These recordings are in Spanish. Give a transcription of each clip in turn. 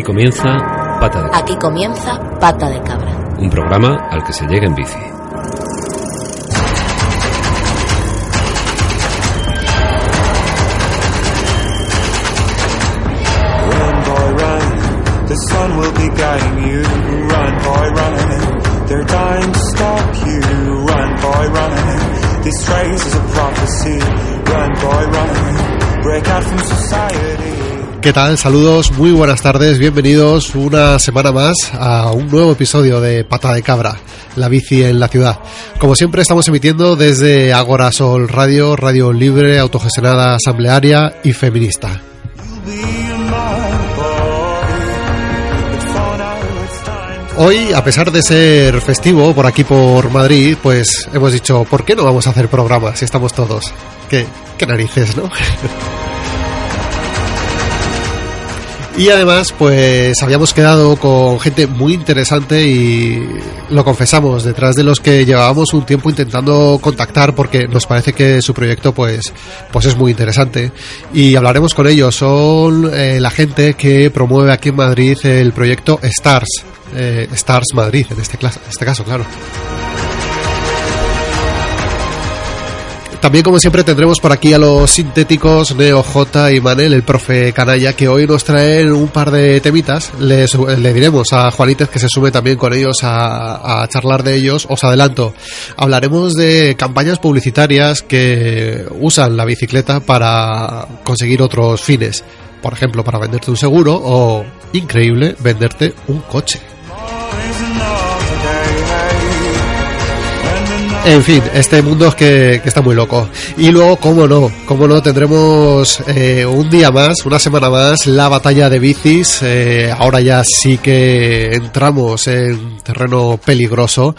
Aquí comienza Pata de Cabra, Aquí comienza Pata de Cabra. un programa al que se llega en bici. Run, boy, run. The sun will be guiding you. Run, boy, run. They're dying to stop you. Run, boy, run. This race is a prophecy. Run, boy, run. Break out from society. ¿Qué tal? Saludos, muy buenas tardes, bienvenidos una semana más a un nuevo episodio de Pata de Cabra, la bici en la ciudad. Como siempre estamos emitiendo desde Agora Sol Radio, radio libre, autogestionada, asamblearia y feminista. Hoy, a pesar de ser festivo por aquí por Madrid, pues hemos dicho, ¿por qué no vamos a hacer programa si estamos todos? ¿Qué, qué narices, no? Y además, pues habíamos quedado con gente muy interesante y lo confesamos, detrás de los que llevábamos un tiempo intentando contactar porque nos parece que su proyecto pues, pues es muy interesante. Y hablaremos con ellos. Son eh, la gente que promueve aquí en Madrid el proyecto STARS. eh, Stars Madrid, en este, en este caso, claro. También, como siempre, tendremos por aquí a los sintéticos Neo J y Manel, el profe canalla, que hoy nos traen un par de temitas. Le, su- le diremos a Juanítez que se sube también con ellos a, a charlar de ellos. Os adelanto, hablaremos de campañas publicitarias que usan la bicicleta para conseguir otros fines. Por ejemplo, para venderte un seguro o, increíble, venderte un coche. En fin, este mundo que, que está muy loco. Y luego, cómo no, cómo no, tendremos eh, un día más, una semana más, la batalla de bicis. Eh, ahora ya sí que entramos en terreno peligroso.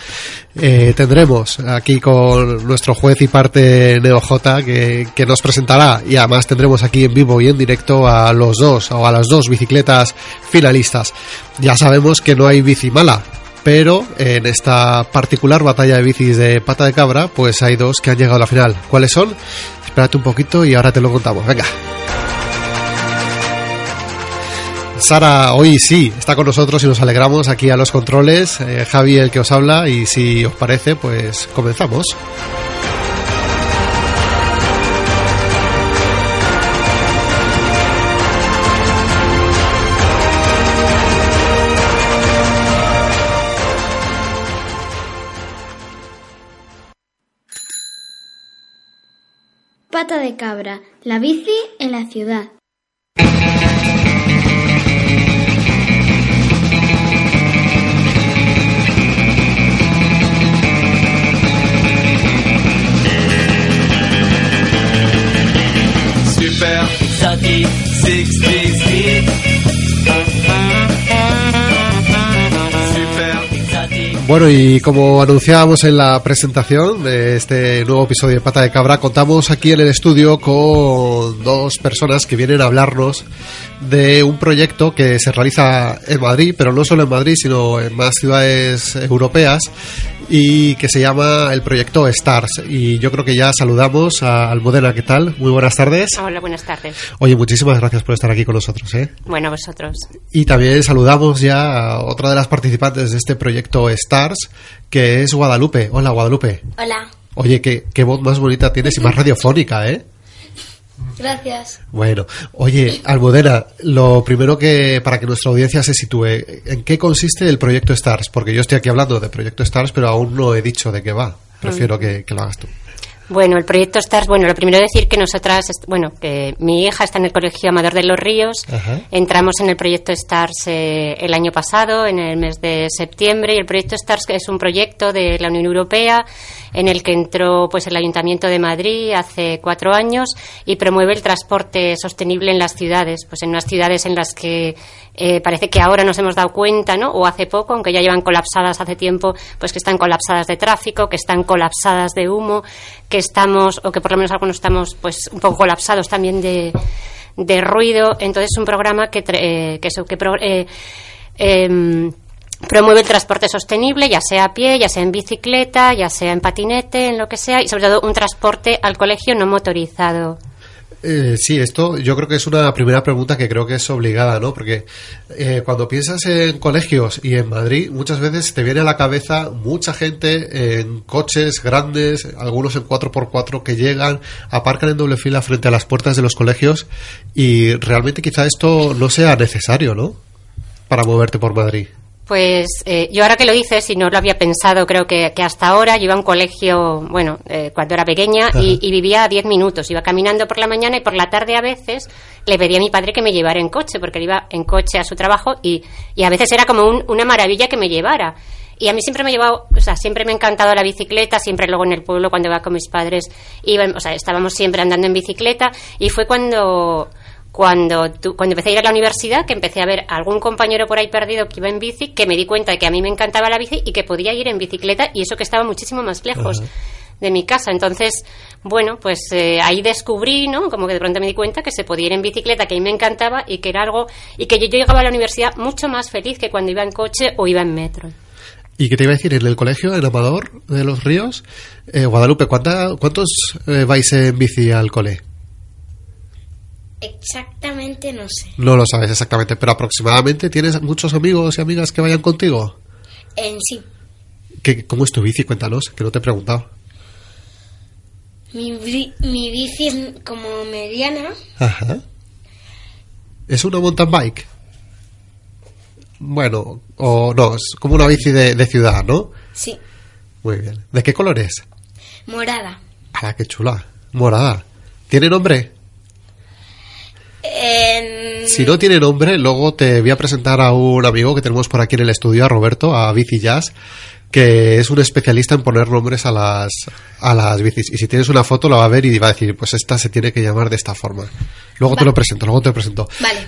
Eh, tendremos aquí con nuestro juez y parte Neo J que, que nos presentará y además tendremos aquí en vivo y en directo a los dos o a las dos bicicletas finalistas. Ya sabemos que no hay bici mala, pero en esta particular batalla de bicis de pata de cabra, pues hay dos que han llegado a la final. ¿Cuáles son? Espérate un poquito y ahora te lo contamos. Venga. Sara, hoy sí, está con nosotros y nos alegramos aquí a los controles. Eh, Javi, el que os habla, y si os parece, pues comenzamos. De cabra, la bici en la ciudad. Super 60 Bueno, y como anunciábamos en la presentación de este nuevo episodio de Pata de Cabra, contamos aquí en el estudio con dos personas que vienen a hablarnos de un proyecto que se realiza en Madrid, pero no solo en Madrid, sino en más ciudades europeas, y que se llama el proyecto STARS. Y yo creo que ya saludamos a Almudena, ¿qué tal? Muy buenas tardes. Hola, buenas tardes. Oye, muchísimas gracias por estar aquí con nosotros, ¿eh? Bueno, a vosotros. Y también saludamos ya a otra de las participantes de este proyecto STARS, que es Guadalupe. Hola, Guadalupe. Hola, Oye, qué, qué voz más bonita tienes y más radiofónica, ¿eh? Gracias. Bueno, oye, Almudena, lo primero que, para que nuestra audiencia se sitúe, ¿en qué consiste el proyecto STARS? Porque yo estoy aquí hablando de proyecto STARS, pero aún no he dicho de qué va. Prefiero que, que lo hagas tú. Bueno, el proyecto STARS, bueno, lo primero decir que nosotras, bueno, que mi hija está en el Colegio Amador de los Ríos. Ajá. Entramos en el proyecto STARS eh, el año pasado, en el mes de septiembre, y el proyecto STARS es un proyecto de la Unión Europea en el que entró pues el Ayuntamiento de Madrid hace cuatro años y promueve el transporte sostenible en las ciudades, pues en unas ciudades en las que eh, parece que ahora nos hemos dado cuenta, ¿no? O hace poco, aunque ya llevan colapsadas hace tiempo, pues que están colapsadas de tráfico, que están colapsadas de humo, que estamos, o que por lo menos algunos estamos, pues un poco colapsados también de, de ruido. Entonces, es un programa que, eh, que, que eh, em, promueve el transporte sostenible, ya sea a pie, ya sea en bicicleta, ya sea en patinete, en lo que sea, y sobre todo un transporte al colegio no motorizado. Eh, sí, esto yo creo que es una primera pregunta que creo que es obligada, ¿no? Porque eh, cuando piensas en colegios y en Madrid, muchas veces te viene a la cabeza mucha gente en coches grandes, algunos en 4x4 que llegan, aparcan en doble fila frente a las puertas de los colegios y realmente quizá esto no sea necesario, ¿no? Para moverte por Madrid. Pues eh, yo ahora que lo dices, y no lo había pensado, creo que, hasta ahora yo iba a un colegio, bueno, eh, cuando era pequeña, y, vivía a 10 minutos. Iba caminando por la mañana y por la tarde a veces le pedía a mi padre que me llevara en coche, porque él iba en coche a su trabajo y, y a veces era como una maravilla que me llevara. Y a mí siempre me ha llevado, o sea, siempre me ha encantado la bicicleta, siempre luego en el pueblo cuando iba con mis padres, iba, o sea, estábamos siempre andando en bicicleta y fue cuando cuando, cuando empecé a ir a la universidad, que empecé a ver algún compañero por ahí perdido que iba en bici, que me di cuenta de que a mí me encantaba la bici y que podía ir en bicicleta y eso que estaba muchísimo más lejos. de mi casa. Entonces, bueno, pues eh, ahí descubrí, ¿no? Como que de pronto me di cuenta que se podía ir en bicicleta, que a mí me encantaba y que era algo, y que yo, llegaba a la universidad mucho más feliz que cuando iba en coche o iba en metro. ¿Y qué te iba a decir? En el colegio, en Amador de los Ríos, eh, Guadalupe, ¿cuántos eh, vais en bici al cole? Exactamente no sé. No lo sabes exactamente, pero aproximadamente tienes muchos amigos y amigas que vayan contigo. En sí. ¿Qué, ¿Cómo es tu bici? Cuéntanos, que no te he preguntado. Mi, mi bici es como mediana. Ajá. ¿Es una mountain bike? Bueno, o no, es como una bici de, de ciudad, ¿no? Sí. Muy bien. ¿De qué color es? Morada. ¡Ah, qué chula! Morada. ¿Tiene nombre? Si no tiene nombre, luego te voy a presentar a un amigo que tenemos por aquí en el estudio, a Roberto, a Bici Jazz, que es un especialista en poner nombres a las, a las bicis. Y si tienes una foto, la va a ver y va a decir, pues esta se tiene que llamar de esta forma. Luego te lo presento, luego te lo presento. Vale.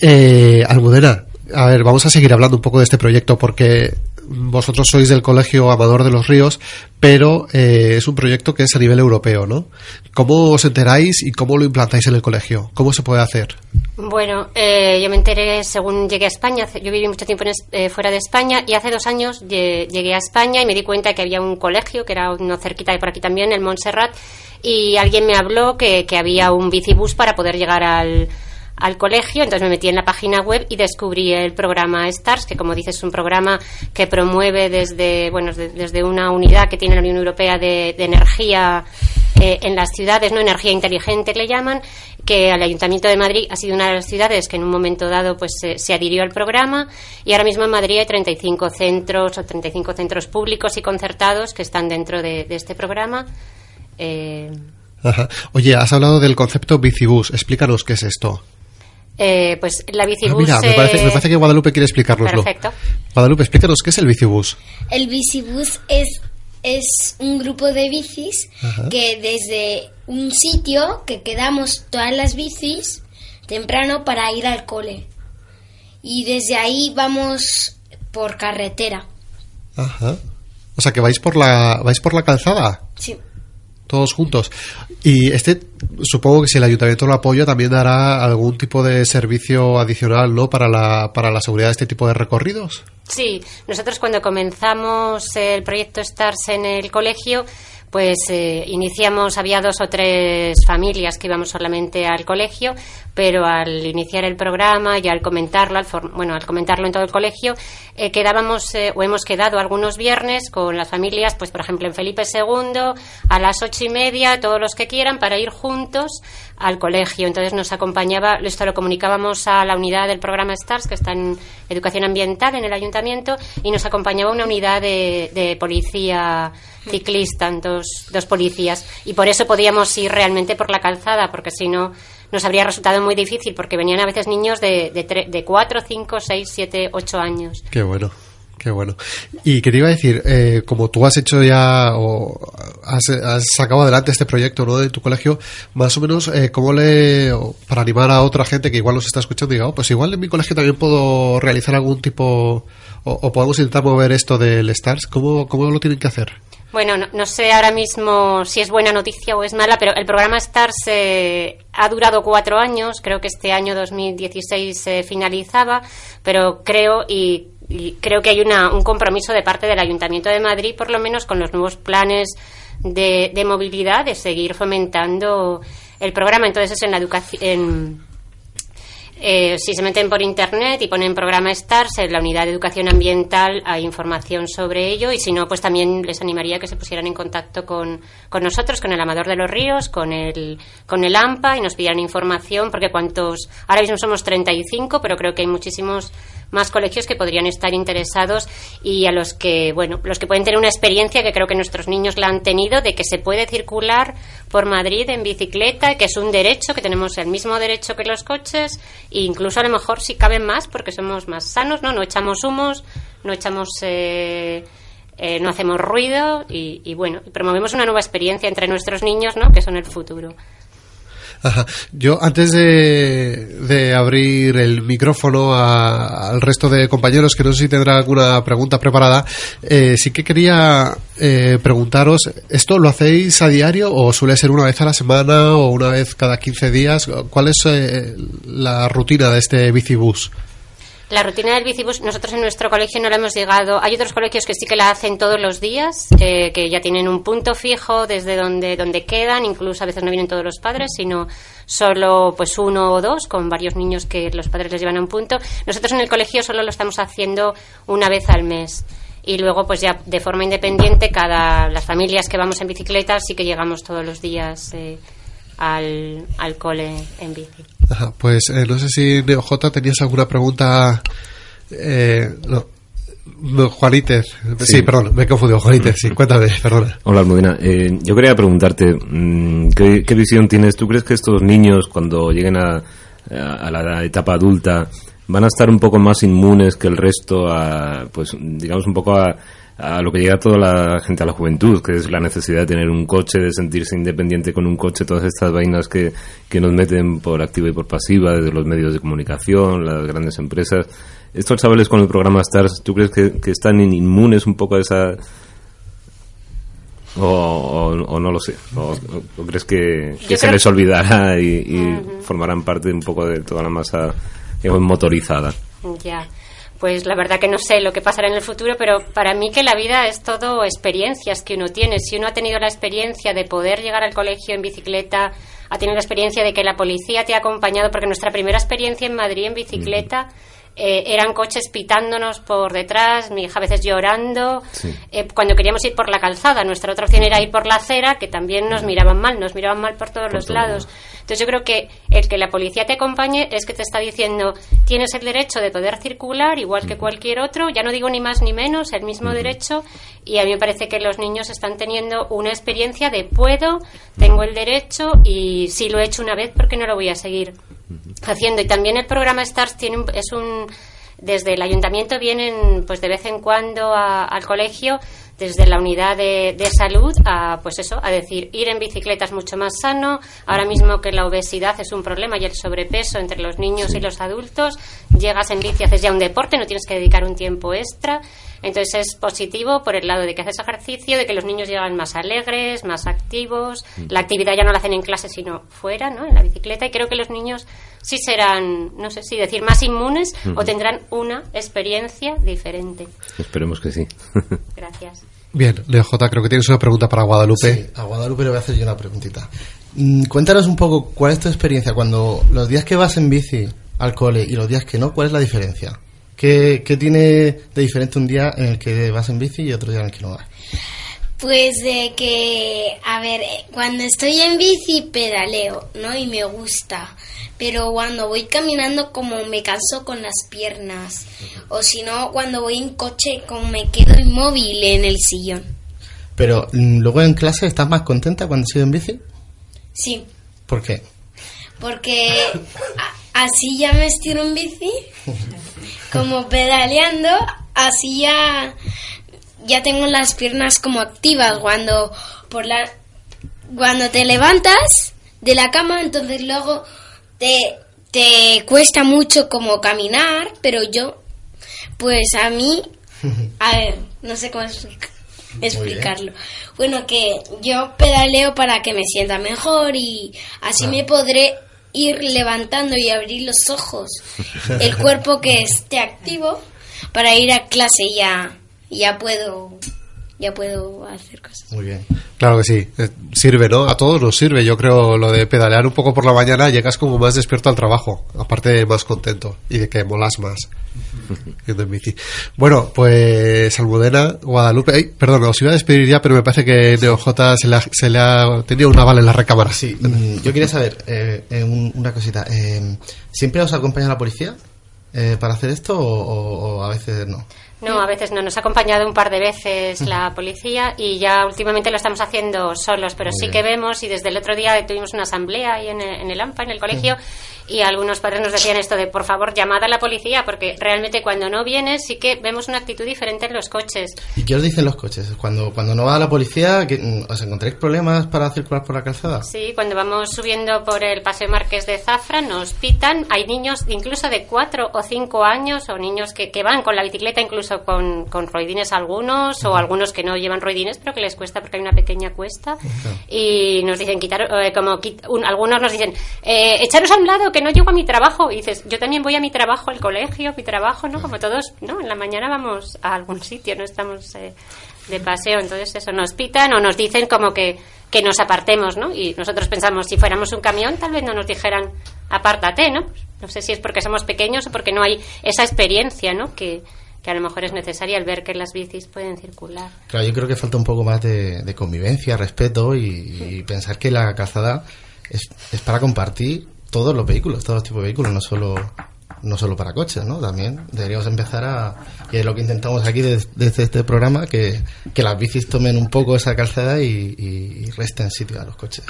Eh, Almudena, a ver, vamos a seguir hablando un poco de este proyecto porque vosotros sois del Colegio Amador de los Ríos, pero eh, es un proyecto que es a nivel europeo, ¿no? ¿Cómo os enteráis y cómo lo implantáis en el colegio? ¿Cómo se puede hacer? Bueno, eh, yo me enteré según llegué a España. Yo viví mucho tiempo eh, fuera de España y hace dos años llegué a España y me di cuenta que había un colegio, que era uno cerquita de por aquí también, el Montserrat, y alguien me habló que, que había un bicibús para poder llegar al al colegio, entonces me metí en la página web y descubrí el programa STARS, que como dices es un programa que promueve desde, bueno, desde una unidad que tiene la Unión Europea de, energía eh, en las ciudades, no energía inteligente le llaman, que al Ayuntamiento de Madrid ha sido una de las ciudades que en un momento dado pues se adhirió al programa y ahora mismo en Madrid hay 35 centros o 35 centros públicos y concertados que están dentro de, este programa. Eh, Oye, has hablado del concepto bicibus. Explícanos qué es esto. Eh, pues la bicibus. Ah, mira, me parece, que Guadalupe quiere explicárnoslo. Perfecto. Guadalupe, explícanos qué es el bicibus. El bicibus es, es un grupo de bicis que desde un sitio que quedamos todas las bicis temprano para ir al cole. Y desde ahí vamos por carretera. Ajá. O sea que vais por la vais por la calzada. Sí todos juntos. Y este, supongo que si el ayuntamiento lo apoya, también dará algún tipo de servicio adicional, ¿no? Para la, para la seguridad de este tipo de recorridos. Sí, nosotros cuando comenzamos el proyecto STARS en el colegio, pues eh, iniciamos, había dos o tres familias que íbamos solamente al colegio, pero al iniciar el programa y al comentarlo, al bueno, al comentarlo en todo el colegio, eh, quedábamos eh, o hemos quedado algunos viernes con las familias, pues por ejemplo en Felipe II a las ocho y media, todos los que quieran, para ir juntos al colegio. Entonces nos acompañaba, esto lo comunicábamos a la unidad del programa STARS, que está en Educación Ambiental en el ayuntamiento, y nos acompañaba una unidad de, de policía ciclista, dos, dos policías, y por eso podíamos ir realmente por la calzada, porque si no nos habría resultado muy difícil, porque venían a veces niños de, de, de 4, 5, 6, 7, 8 años. Qué bueno. Qué bueno. Y que te iba a decir, eh, como tú has hecho ya o has, sacado adelante este proyecto ¿no? de tu colegio, más o menos, eh, ¿cómo le, para animar a otra gente que igual nos está escuchando, diga, oh, pues igual en mi colegio también puedo realizar algún tipo, o, o podemos intentar mover esto del STARS, ¿cómo, cómo lo tienen que hacer? Bueno, no, no, sé ahora mismo si es buena noticia o es mala, pero el programa STARS eh, ha durado cuatro años, creo que este año 2016 se finalizaba, pero creo y y creo que hay una, un compromiso de parte del Ayuntamiento de Madrid, por lo menos con los nuevos planes de, de movilidad, de seguir fomentando el programa. Entonces, en la educación. Eh, si se meten por internet y ponen programa STARS, en la unidad de educación ambiental hay información sobre ello. Y si no, pues también les animaría que se pusieran en contacto con, con nosotros, con el Amador de los Ríos, con el, con el AMPA y nos pidieran información porque cuantos, ahora mismo somos 35, pero creo que hay muchísimos más colegios que podrían estar interesados y a los que, bueno, los que pueden tener una experiencia que creo que nuestros niños la han tenido de que se puede circular por Madrid en bicicleta, que es un derecho, que tenemos el mismo derecho que los coches e incluso a lo mejor si caben más porque somos más sanos, ¿no? No echamos humos, no echamos... Eh, eh, no hacemos ruido y, y, bueno, promovemos una nueva experiencia entre nuestros niños, ¿no? Que son el futuro. Ajá. Yo, antes de, abrir el micrófono a, al resto de compañeros, que no sé si tendrá alguna pregunta preparada, eh, sí que quería eh, preguntaros, ¿esto lo hacéis a diario o suele ser una vez a la semana o una vez cada 15 días? ¿Cuál es eh, la rutina de este bicibús? La rutina del bicibus, nosotros en nuestro colegio no la hemos llegado. Hay otros colegios que sí que la hacen todos los días, eh, que ya tienen un punto fijo desde donde, donde quedan, incluso a veces no vienen todos los padres, sino solo pues uno o dos, con varios niños que los padres les llevan a un punto. Nosotros en el colegio solo lo estamos haciendo una vez al mes. Y luego, pues ya de forma independiente, cada las familias que vamos en bicicleta sí que llegamos todos los días eh, al, al cole en bici. Ajá, pues eh, no sé si NeoJ tenías alguna pregunta. Eh, no. no Juanítez. Sí. sí. perdón, me he confundido. Juanítez, sí, cuéntame, perdona. Hola, Almudena. Eh, yo quería preguntarte, ¿qué, ¿qué, visión tienes? ¿Tú crees que estos niños, cuando lleguen a, a la etapa adulta, van a estar un poco más inmunes que el resto a, pues, digamos, un poco a a lo que llega toda la gente a la juventud, que es la necesidad de tener un coche, de sentirse independiente con un coche, todas estas vainas que, que nos meten por activa y por pasiva desde los medios de comunicación, las grandes empresas. Estos chavales con el programa STARS, ¿tú crees que, que están inmunes un poco a esa... O, o, o no lo sé, o, o crees que, que se les olvidará y, y uh -huh. formarán parte un poco de toda la masa digamos, motorizada. Ya. Pues la verdad que no sé lo que pasará en el futuro, pero para mí que la vida es todo experiencias que uno tiene. Si uno ha tenido la experiencia de poder llegar al colegio en bicicleta, ha tenido la experiencia de que la policía te ha acompañado, porque nuestra primera experiencia en Madrid en bicicleta eh, eran coches pitándonos por detrás, mi hija a veces llorando, sí. eh, cuando queríamos ir por la calzada. Nuestra otra opción era ir por la acera, que también nos miraban mal, nos miraban mal por todos por los todo. lados. Entonces yo creo que el que la policía te acompañe es que te está diciendo tienes el derecho de poder circular igual que cualquier otro, ya no digo ni más ni menos, el mismo uh -huh. derecho y a mí me parece que los niños están teniendo una experiencia de puedo, tengo el derecho y si lo he hecho una vez, ¿por qué no lo voy a seguir haciendo? Y también el programa STARS tiene un, es un desde el ayuntamiento vienen pues de vez en cuando a, al colegio desde la unidad de, de, salud a pues eso a decir ir en bicicleta es mucho más sano ahora mismo que la obesidad es un problema y el sobrepeso entre los niños sí. y los adultos llegas en bici haces ya un deporte no tienes que dedicar un tiempo extra entonces es positivo por el lado de que haces ejercicio, de que los niños llegan más alegres, más activos. La actividad ya no la hacen en clase, sino fuera, ¿no? En la bicicleta. Y creo que los niños sí serán, no sé si decir, más inmunes -huh. o tendrán una experiencia diferente. Esperemos que sí. Gracias. Bien, Leo J, creo que tienes una pregunta para Guadalupe. Sí, a Guadalupe le voy a hacer yo una preguntita. Mm, cuéntanos un poco cuál es tu experiencia cuando los días que vas en bici al cole y los días que no, ¿cuál es la diferencia? ¿Qué, ¿Qué, tiene de diferente un día en el que vas en bici y otro día en el que no vas? Pues de que, a ver, cuando estoy en bici pedaleo, ¿no? Y me gusta. Pero cuando voy caminando como me canso con las piernas. O si no, cuando voy en coche como me quedo inmóvil en el sillón. Pero mm, luego en clase estás más contenta cuando has ido en bici? Sí. ¿Por qué? Porque así ya me estiro en bici como pedaleando así ya, ya tengo las piernas como activas cuando por la cuando te levantas de la cama, entonces luego te, te cuesta mucho como caminar, pero yo, pues a mí, a ver, no sé cómo explica- explicarlo. Bueno, que yo pedaleo para que me sienta mejor y así me podré ir levantando y abrir los ojos, el cuerpo que esté activo para ir a clase ya, ya puedo, ya puedo hacer cosas. Muy bien. Claro que sí, eh, sirve, ¿no? A todos nos sirve. Yo creo lo de pedalear un poco por la mañana, llegas como más despierto al trabajo, aparte más contento y de que molas más. Bueno, pues Almudena, Guadalupe, ay, perdón, os iba a despedir ya, pero me parece que NeoJ se le ha, se le ha tenía una bala en la recámara. Sí, mm, yo quería saber eh, eh, un- una cosita. eh, ¿Siempre os acompaña la policía eh, para hacer esto o, o- o a veces no? No, a veces no. Nos ha acompañado un par de veces la policía y ya últimamente lo estamos haciendo solos, pero sí que vemos y desde el otro día tuvimos una asamblea ahí en el, en el AMPA, en el colegio, y algunos padres nos decían esto de, por favor, llamad a la policía, porque realmente cuando no vienes sí que vemos una actitud diferente en los coches. ¿Y qué os dicen los coches? Cuando, cuando no va la policía, mm, ¿os encontráis problemas para circular por la calzada? Sí, cuando vamos subiendo por el Paseo Marqués de Zafra nos pitan. Hay niños incluso de 4 o 5 años o niños que, que van con la bicicleta incluso con, con roidines algunos o algunos que no llevan roidines pero que les cuesta porque hay una pequeña cuesta. Y nos dicen quitar, eh, como quit- un- algunos nos dicen eh, echaros a un lado que no llego a mi trabajo. Y dices, yo también voy a mi trabajo, al colegio, mi trabajo, ¿no? Como todos, ¿no? En la mañana vamos a algún sitio, no estamos... eh, de paseo, entonces eso nos pitan o nos dicen como que, que nos apartemos, ¿no? Y nosotros pensamos, si fuéramos un camión, tal vez no nos dijeran, apártate, ¿no? No sé si es porque somos pequeños o porque no hay esa experiencia, ¿no? Que, que a lo mejor es necesaria al ver que las bicis pueden circular. Claro, yo creo que falta un poco más de, de convivencia, respeto y, y pensar que la calzada es, es para compartir todos los vehículos, todos los tipos de vehículos, no solo no solo para coches, ¿no? También deberíamos empezar a, y es lo que intentamos aquí des- desde este programa, que, que las bicis tomen un poco esa calzada y, y- y resten sitio a los coches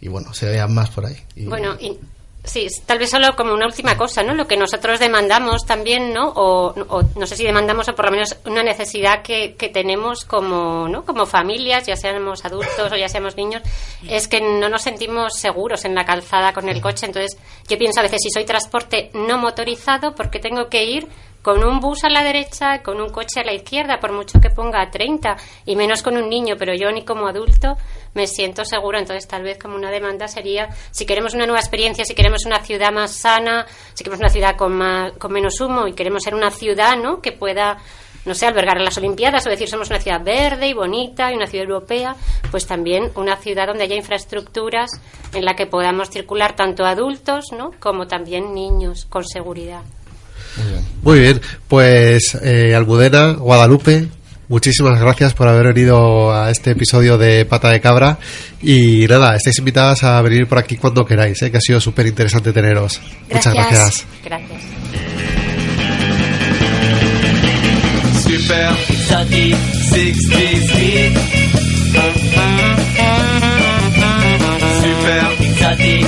y, bueno, se vean más por ahí. Bueno, y sí, tal vez solo como una última cosa, ¿no? Lo que nosotros demandamos también, ¿no? O, o no sé si demandamos o por lo menos una necesidad que, que tenemos como, ¿no? Como familias, ya seamos adultos o ya seamos niños, es que no nos sentimos seguros en la calzada con el coche. Entonces, yo pienso a veces, si soy transporte no motorizado, ¿por qué tengo que ir con un bus a la derecha, con un coche a la izquierda, por mucho que ponga 30, y menos con un niño, pero yo ni como adulto me siento seguro. Entonces, tal vez como una demanda sería, si queremos una nueva experiencia, si queremos una ciudad más sana, si queremos una ciudad con, más, con menos humo y queremos ser una ciudad ¿no? que pueda, no sé, albergar las Olimpiadas o decir somos una ciudad verde y bonita y una ciudad europea, pues también una ciudad donde haya infraestructuras en la que podamos circular tanto adultos ¿no? como también niños con seguridad. Muy bien, pues eh, Almudena, Guadalupe, muchísimas gracias por haber venido a este episodio de Pata de Cabra y nada, estáis invitadas a venir por aquí cuando queráis, eh, que ha sido súper interesante teneros. Muchas Gracias. gracias. Super exotic 60 speed. Super exotic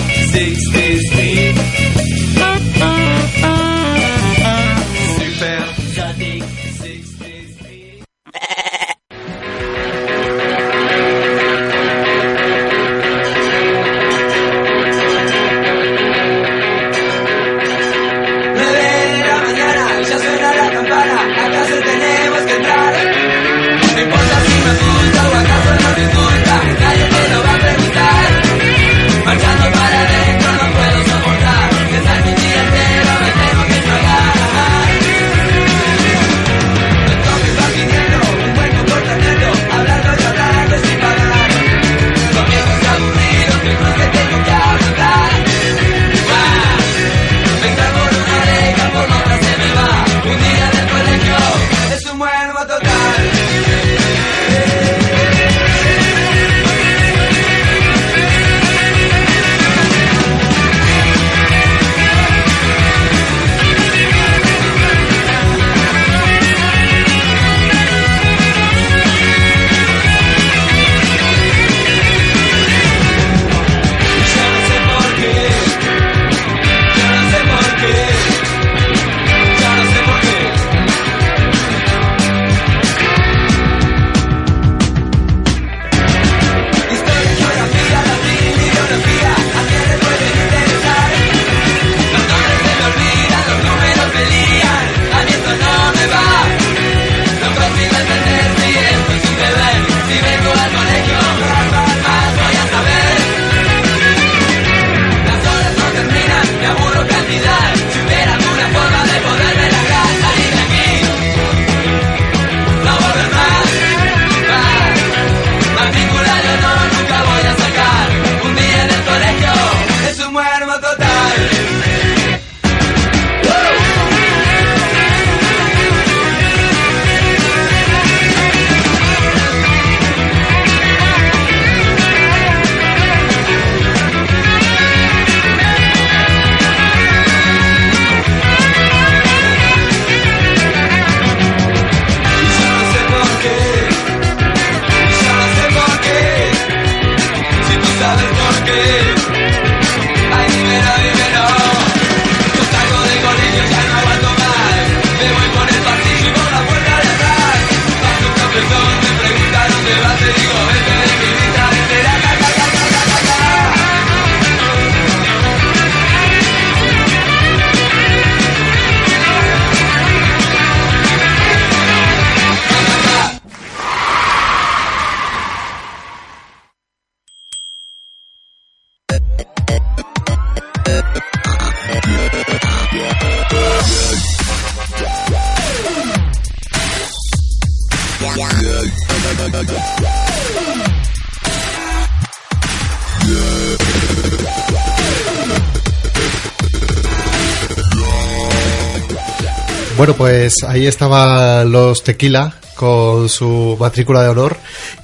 Bueno, pues ahí estaban los Tequila con su matrícula de honor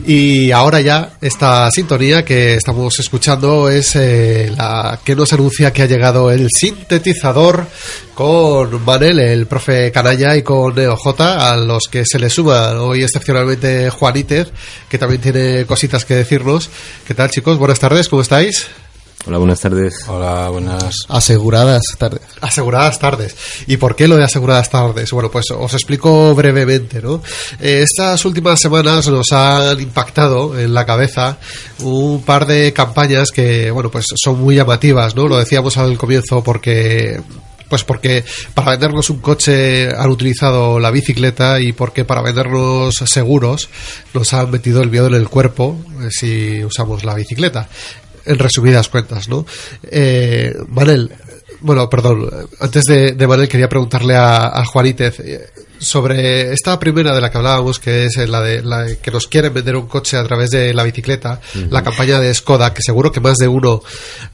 y ahora ya esta sintonía que estamos escuchando es eh, la que nos anuncia que ha llegado el sintetizador con Manel, el profe Canalla y con NeoJ a los que se le suma hoy excepcionalmente Juanítez que también tiene cositas que decirnos. ¿Qué tal chicos? Buenas tardes, ¿cómo estáis? Hola, buenas tardes. Hola, buenas. Aseguradas tardes. Aseguradas tardes. ¿Y por qué lo de aseguradas tardes? Bueno, pues os explico brevemente, ¿no? Eh, estas últimas semanas nos han impactado en la cabeza un par de campañas que, bueno, pues son muy llamativas, ¿no? Lo decíamos al comienzo porque pues porque para vendernos un coche han utilizado la bicicleta y porque para vendernos seguros nos han metido el miedo en el cuerpo eh, si usamos la bicicleta en resumidas cuentas, ¿no? Eh, Manel, bueno, perdón, antes de, de Manel quería preguntarle a, a Juanítez eh, sobre esta primera de la que hablábamos, que es la de la que nos quieren vender un coche a través de la bicicleta, la campaña de Skoda, que seguro que más de uno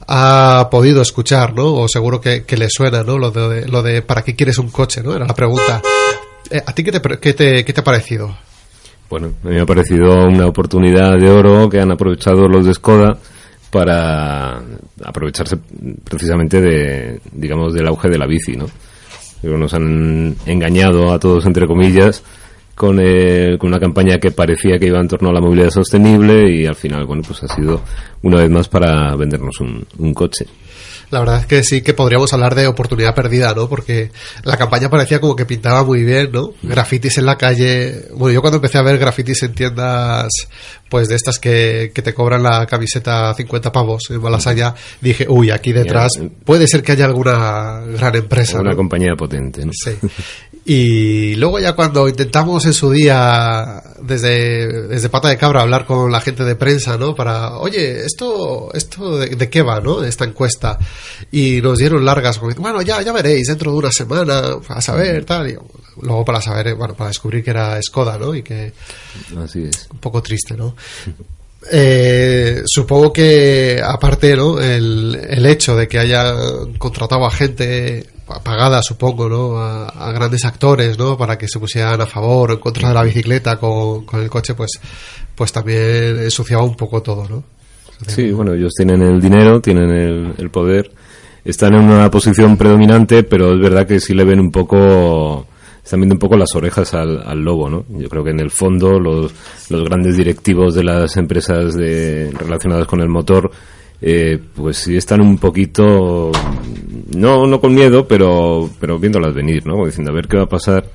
ha podido escuchar, ¿no? O seguro que, que le suena, ¿no? Lo de, lo de ¿para qué quieres un coche, ¿no? Era la pregunta. Eh, ¿A ti qué te, qué te, qué te ha parecido? Bueno, a mí me ha parecido una oportunidad de oro que han aprovechado los de Skoda para aprovecharse precisamente de, digamos, del auge de la bici, ¿no? Nos han engañado a todos, entre comillas, con, eh, con una campaña que parecía que iba en torno a la movilidad sostenible y al final, bueno, pues ha sido una vez más para vendernos un, un coche. La verdad es que sí que podríamos hablar de oportunidad perdida, ¿no? Porque la campaña parecía como que pintaba muy bien, ¿no? Grafitis en la calle. Bueno, yo cuando empecé a ver grafitis en tiendas, pues de estas que, que te cobran la camiseta 50 pavos en Malasaya, dije, uy, aquí detrás puede ser que haya alguna gran empresa. Una ¿no? compañía potente, ¿no? Sí. Y luego ya cuando intentamos en su día desde, desde pata de cabra hablar con la gente de prensa, ¿no? Para, oye, esto, esto de, de qué va, ¿no? Esta encuesta. Y nos dieron largas, bueno, ya, ya veréis, dentro de una semana, a saber, tal. Y luego para saber, bueno, para descubrir que era Skoda, ¿no? Y que Así es. un poco triste, ¿no? Eh, supongo que aparte no el, el hecho de que haya contratado a gente pagada supongo no a, a grandes actores no para que se pusieran a favor o en contra de la bicicleta con, con el coche pues pues también ensuciaba un poco todo no Sí, bueno, ellos tienen el dinero, tienen el, el poder, están en una posición predominante, pero es verdad que sí le ven un poco, están viendo un poco las orejas al, lobo, ¿no? Yo creo que en el fondo los, los grandes directivos de las empresas de, relacionadas con el motor, eh, pues sí están un poquito, no, no con miedo, pero, pero viéndolas venir, ¿no? Diciendo, a ver qué va a pasar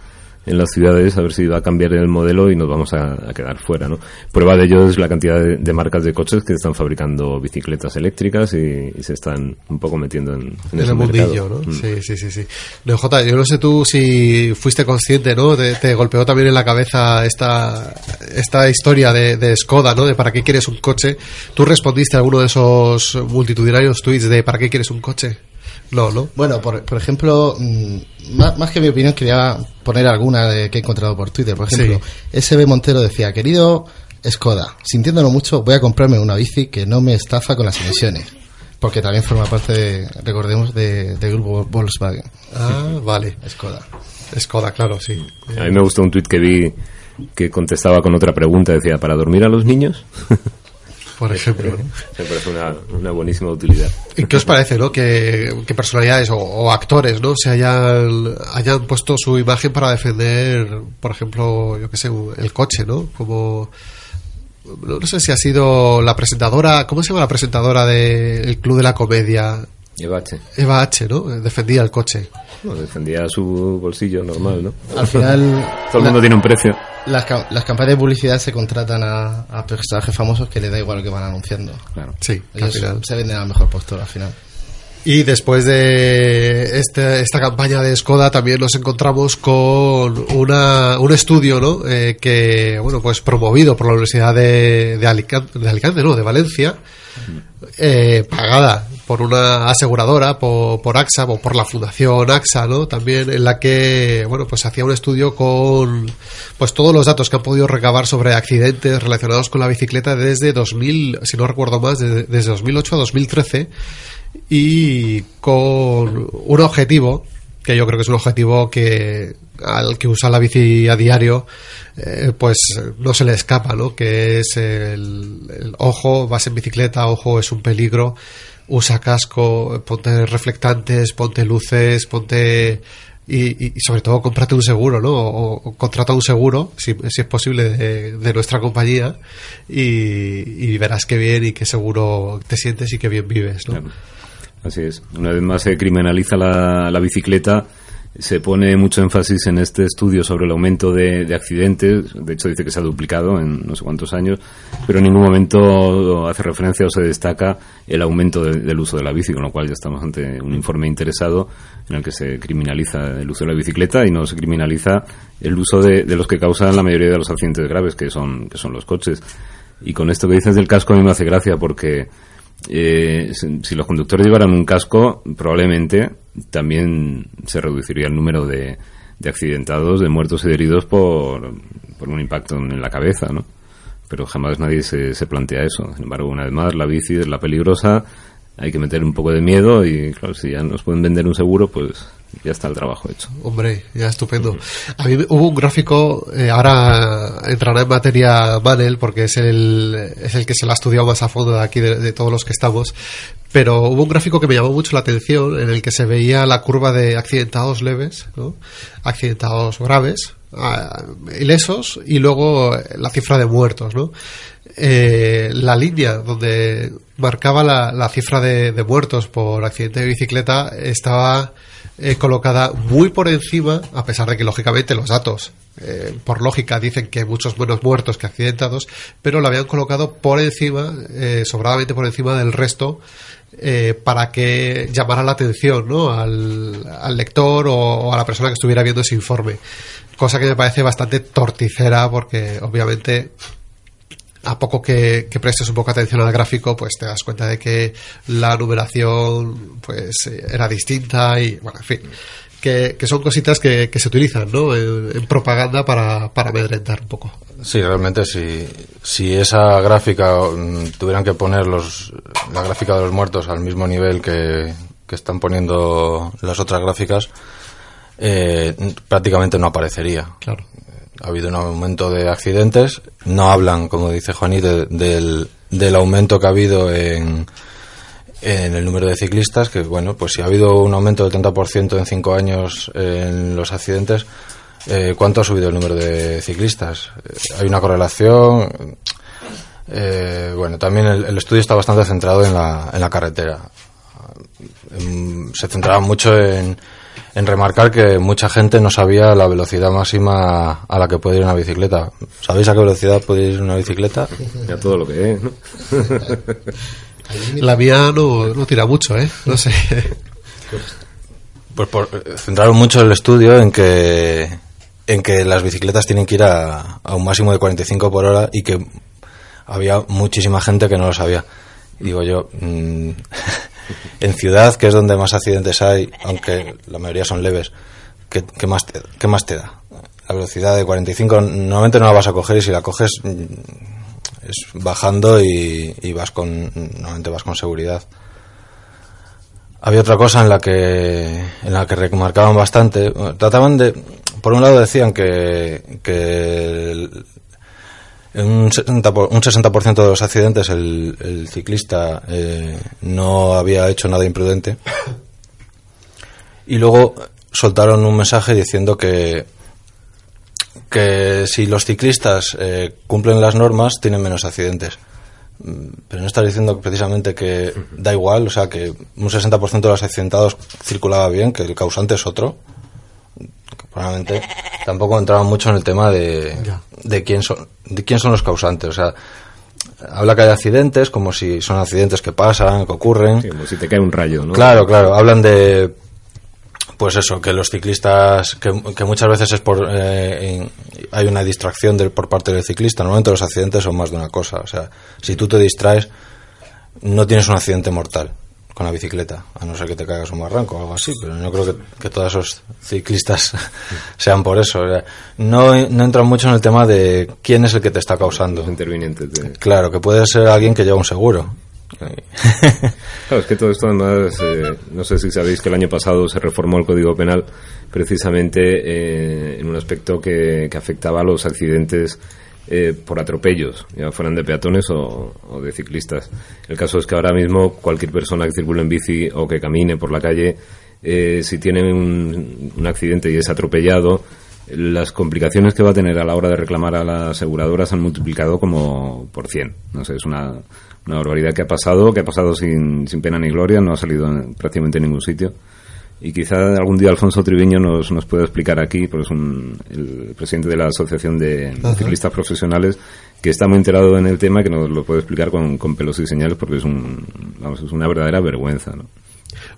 en las ciudades, a ver si va a cambiar el modelo y nos vamos a, a quedar fuera, ¿no? Prueba de ello es la cantidad de, de marcas de coches que están fabricando bicicletas eléctricas y, y se están un poco metiendo en, en en ese el mundillo, mercado. ¿no? Mm. Sí, sí, sí, sí. No, Jota, yo no sé tú si fuiste consciente, ¿no? Te, te golpeó también en la cabeza esta, esta historia de, de Skoda, ¿no? De para qué quieres un coche. ¿Tú respondiste a alguno de esos multitudinarios tweets de para qué quieres un coche? No, ¿no? Bueno, por, por ejemplo, mm, más, más que mi opinión, quería poner alguna de, que he encontrado por Twitter. Por ejemplo, SB Montero decía, querido Skoda, sintiéndolo mucho, voy a comprarme una bici que no me estafa con las emisiones. Porque también forma parte, de, recordemos, de- del grupo Volkswagen. Ah, vale. Skoda. Skoda, claro, sí. A mí me gustó un tuit que vi que contestaba con otra pregunta, decía, ¿para dormir a los niños? Por ejemplo. Me parece una, una buenísima utilidad. ¿Y qué os parece, no? Que, que personalidades o, o actores, ¿no? Se hayan, hayan puesto su imagen para defender, por ejemplo, yo qué sé, el coche, ¿no? Como, no, no sé si ha sido la presentadora, ¿cómo se llama la presentadora del Club de la Comedia? Evache. Eva H, ¿no? Defendía el coche. No, defendía su bolsillo normal, ¿no? Al final, Todo el mundo tiene un precio. Las, las campañas de publicidad se contratan a, a personajes famosos que les da igual lo que van anunciando. Claro. Sí, Ellos se venden al mejor postor al final. Y después de este- esta campaña de Skoda también nos encontramos con una, un estudio ¿no? Eh, que, bueno, pues promovido por la Universidad de, de Alicante, de Alicante, no, de Valencia, eh, pagada por una aseguradora, por, AXA o por la Fundación AXA, ¿no? También en la que, bueno, pues hacía un estudio con, pues todos los datos que han podido recabar sobre accidentes relacionados con la bicicleta desde 2000, si no recuerdo más, desde, desde 2008 a 2013 y con un objetivo que yo creo que es un objetivo que al que usa la bici a diario, eh, pues no se le escapa, ¿no? Que es el, ojo, vas en bicicleta, ojo, es un peligro, usa casco, ponte reflectantes, ponte luces, ponte y, y, sobre todo cómprate un seguro, ¿no? O, o contrata un seguro, si, si es posible, de, de nuestra compañía y, y, verás qué bien y qué seguro te sientes y qué bien vives, ¿no? Claro. Así es. Una vez más se criminaliza la, la bicicleta se pone mucho énfasis en este estudio sobre el aumento de, de, accidentes. De hecho, dice que se ha duplicado en no sé cuántos años, pero en ningún momento hace referencia o se destaca el aumento de, del uso de la bici, con lo cual ya estamos ante un informe interesado en el que se criminaliza el uso de la bicicleta y no se criminaliza el uso de, de los que causan la mayoría de los accidentes graves, que son, que son los coches. Y con esto que dices del casco a mí me hace gracia porque eh, si los conductores llevaran un casco, probablemente también se reduciría el número de, de accidentados, de muertos y de heridos por, por, un impacto en la cabeza, ¿no? Pero jamás nadie se, se plantea eso. Sin embargo, una vez más, la bici es la peligrosa, hay que meter un poco de miedo y, claro, si ya nos pueden vender un seguro, pues ya está el trabajo hecho. Hombre, ya estupendo. A mí hubo un gráfico, eh, ahora entrará en materia Manel, porque es el, es el que se lo ha estudiado más a fondo de aquí, de, de, todos los que estamos, pero hubo un gráfico que me llamó mucho la atención, en el que se veía la curva de accidentados leves, ¿no? accidentados graves, ilesos, y luego la cifra de muertos, ¿no? Eh, la línea donde marcaba la, la cifra de, de, muertos por accidente de bicicleta estaba eh, colocada muy por encima, a pesar de que lógicamente los datos, eh, por lógica, dicen que hay muchos menos muertos que accidentados, pero la habían colocado por encima, eh, sobradamente por encima del resto, para que llamara la atención ¿no? al, al lector o, a la persona que estuviera viendo ese informe. Cosa que me parece bastante torticera, porque obviamente a poco que, que, prestes un poco atención al gráfico, pues te das cuenta de que la numeración pues era distinta y, bueno, en fin, que, que son cositas que, que, se utilizan, ¿no? En, en, propaganda para, para amedrentar un poco. Sí, realmente si, si esa gráfica mm, tuvieran que poner los, la gráfica de los muertos al mismo nivel que, que están poniendo las otras gráficas, eh, prácticamente no aparecería. Claro ha habido un aumento de accidentes. No hablan, como dice Juaní, de, del, del, aumento que ha habido en, en el número de ciclistas, que bueno, pues si ha habido un aumento del 30% en cinco años en los accidentes, eh, ¿cuánto ha subido el número de ciclistas? Eh, hay una correlación. Eh, bueno, también el, el, estudio está bastante centrado en la, en la carretera. Se centraba mucho en, en remarcar que mucha gente no sabía la velocidad máxima a la que puede ir una bicicleta. ¿Sabéis a qué velocidad puede ir una bicicleta? Ya todo lo que es, ¿no? La mía no, no tira mucho, ¿eh? No sé. Pues por, centraron mucho el estudio en que en que las bicicletas tienen que ir a, a un máximo de 45 por hora y que había muchísima gente que no lo sabía. Digo yo, mmm, en ciudad, que es donde más accidentes hay, aunque la mayoría son leves, ¿qué, más, te, qué más te da? La velocidad de 45 normalmente no la vas a coger y si la coges es bajando y, y vas con normalmente vas con seguridad. Había otra cosa en la que en la que remarcaban bastante, trataban de por un lado decían que, que en un 60%, un 60 de los accidentes el, ciclista eh, no había hecho nada imprudente. Y luego soltaron un mensaje diciendo que, que si los ciclistas eh, cumplen las normas tienen menos accidentes. Mm, pero no estás diciendo precisamente que da igual, o sea, que un 60% de los accidentados circulaba bien, que el causante es otro probablemente. Tampoco entraba mucho en el tema de, de quién son de quién son los causantes. O sea habla que hay accidentes como si son accidentes que pasan que ocurren. Sí, como si te cae un rayo ¿no? claro claro. Hablan de pues eso que los ciclistas que, que muchas veces es por eh, hay una distracción de, por parte del ciclista. Normalmente los accidentes son más de una cosa. O sea si tú te distraes no tienes un accidente mortal con la bicicleta, a no ser que te caigas un barranco o algo así, pero no creo que, que todos esos ciclistas sean por eso. No, no entran mucho en el tema de quién es el que te está causando. De... Claro, que puede ser alguien que lleva un seguro. Claro, es que todo esto además, eh, no sé si sabéis que el año pasado se reformó el Código Penal precisamente eh, en un aspecto que, que afectaba a los accidentes eh, por atropellos, ya fueran de peatones o, de ciclistas. El caso es que ahora mismo cualquier persona que circule en bici o que camine por la calle, eh, si tiene un, accidente y es atropellado, las complicaciones que va a tener a la hora de reclamar a las aseguradoras han multiplicado como por 100. No sé, es una, una barbaridad que ha pasado, que ha pasado sin, sin pena ni gloria, no ha salido en prácticamente en ningún sitio. Y quizá algún día Alfonso Triviño nos, nos pueda explicar aquí, porque es un, el presidente de la Asociación de Ajá. Ciclistas Profesionales, que está muy enterado en el tema, que nos lo puede explicar con, con pelos y señales, porque es, un, vamos, es una verdadera vergüenza. ¿no?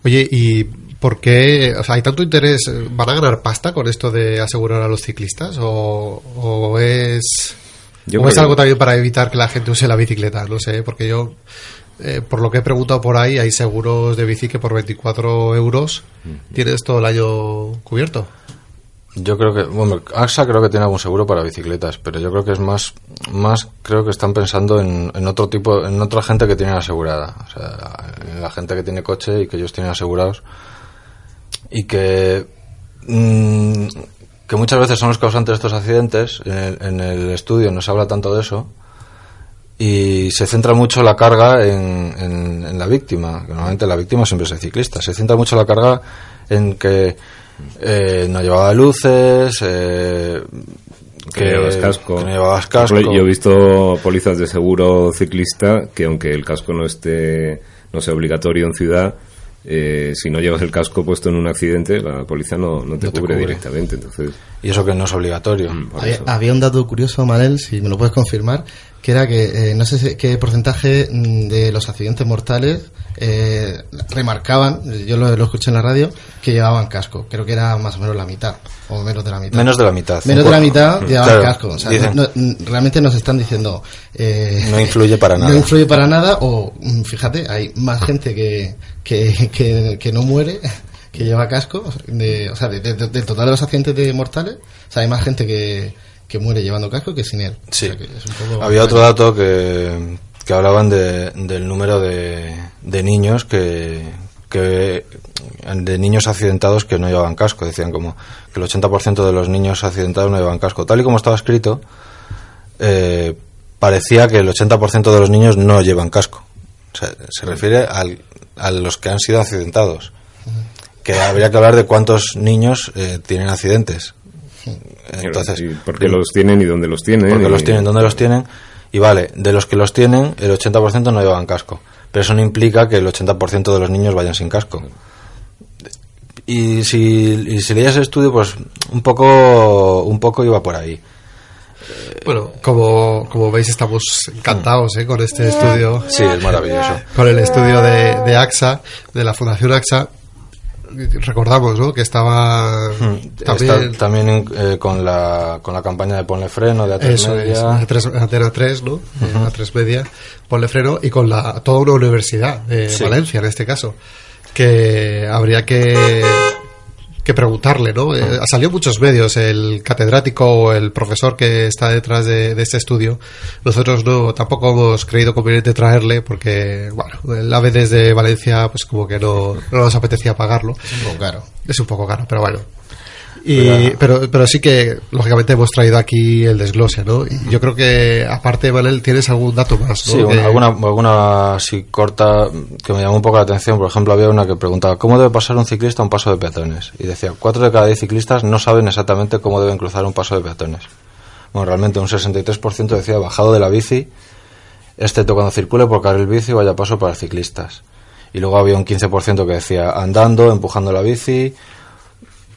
Oye, ¿y por qué? O sea, ¿hay tanto interés? ¿Van a ganar pasta con esto de asegurar a los ciclistas? ¿O, o es, Yo o es algo también para evitar que la gente use la bicicleta? No sé, porque yo, eh, por lo que he preguntado por ahí, hay seguros de bici que por 24 euros tienes todo el año cubierto. Yo creo que, bueno, AXA creo que tiene algún seguro para bicicletas, pero yo creo que es más, más creo que están pensando en, en otro tipo, en otra gente que tienen asegurada, o sea, en la gente que tiene coche y que ellos tienen asegurados y que, mm, que muchas veces son los causantes de estos accidentes. En el, en el estudio no se habla tanto de eso y se centra mucho la carga en, en- en la víctima. que Normalmente la víctima siempre es el ciclista. Se centra mucho la carga en que eh, no llevaba luces, eh, Que no llevabas casco. que no llevabas casco. Yo he visto pólizas de seguro ciclista que aunque el casco no esté no sea obligatorio en ciudad, eh, si no llevas el casco puesto en un accidente, la policía no, no te No te cubre, directamente. Entonces, Y eso que no es obligatorio. por Había, había un dato curioso, Manel, si me lo puedes confirmar, que era que eh, no sé qué porcentaje mm, de los accidentes mortales eh, remarcaban, yo lo, lo escuché en la radio, que llevaban casco. Creo que era más o menos la mitad, o menos de la mitad. Menos de la mitad. Menos de la mitad llevaban claro, casco. O sea, dicen- no- realmente nos están diciendo... eh, No influye para nada. No influye para nada, o mm, fíjate, hay más gente que, que, que, que no muere que lleva casco, de, o sea, de- de- de- del total de los accidentes de mortales, o sea, hay más gente que, que muere llevando casco que sin él. Sí. O sea, que es un poco- Había otro dato que, que hablaban de, del número de, de niños que, que de niños accidentados que no llevaban casco. Decían como que el 80% de los niños accidentados no llevaban casco. Tal y como estaba escrito, eh, parecía que el 80% de los niños no llevan casco. O sea, se refiere al- a los que han sido accidentados. Que habría que hablar de cuántos niños eh, tienen accidentes. Entonces, ¿Y ¿Por qué los tienen y dónde los tienen? porque Y- los tienen, ¿dónde los tienen? Y vale, de los que los tienen, el 80% no llevan casco. Pero eso no implica que el 80% de los niños vayan sin casco. Y si, y si leías el estudio, pues un poco, un poco iba por ahí. Bueno, como, como veis estamos encantados ¿eh? con este estudio. Sí, es maravilloso. Con el estudio de, de AXA, de la Fundación AXA. Recordamos, ¿no? Que estaba también... Está también eh, con, la, con la campaña de Ponle Freno, de A3 Eso es, Media. A3, Antena 3, ¿no? Eh, A3 Media, ponle freno y con la, toda una universidad de Sí. Valencia en este caso, que habría que, que preguntarle, ¿no? Eh, ha salido en muchos medios el catedrático o el profesor que está detrás de, de este estudio. Nosotros no, tampoco hemos creído conveniente traerle porque, bueno, el AVE desde Valencia, pues como que no, no nos apetecía pagarlo. Es un poco caro. Es un poco caro, pero bueno. Y, pero, pero sí que, lógicamente, hemos traído aquí el desglose, ¿no? Y yo creo que, aparte, Manel, tienes algún dato más, ¿no? Sí, Que- alguna, alguna corta que me llamó un poco la atención. Por ejemplo, había una que preguntaba ¿cómo debe pasar un ciclista un paso de peatones? Y decía, cuatro de cada diez ciclistas no saben exactamente cómo deben cruzar un paso de peatones. Bueno, realmente un 63% decía bajado de la bici, excepto cuando circule por carril bici o haya paso para ciclistas. Y luego había un 15% que decía andando, empujando la bici,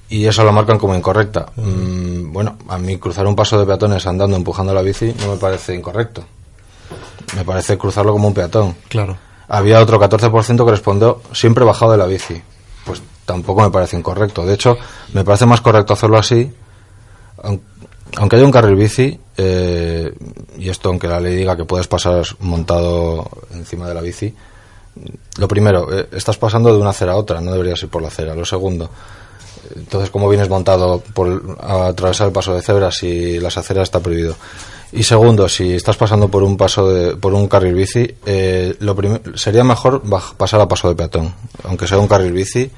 y eso lo marcan como incorrecta. Mm, bueno, a mí cruzar un paso de peatones andando, empujando la bici, no me parece incorrecto. Me parece cruzarlo como un peatón. Claro. Había otro 14% que respondió siempre bajado de la bici. Pues tampoco me parece incorrecto. De hecho, me parece más correcto hacerlo así. aun- Aunque haya un carril bici, eh, y esto aunque la ley diga que puedes pasar montado encima de la bici, lo primero, eh, estás pasando de una acera a otra, no deberías ir por la acera. Lo segundo, entonces, ¿cómo vienes montado por a atravesar el paso de cebras si las aceras está prohibido? Y segundo, si estás pasando por un paso de, por un carril bici, eh, lo sería mejor pasar a paso de peatón. Aunque sea un carril bici,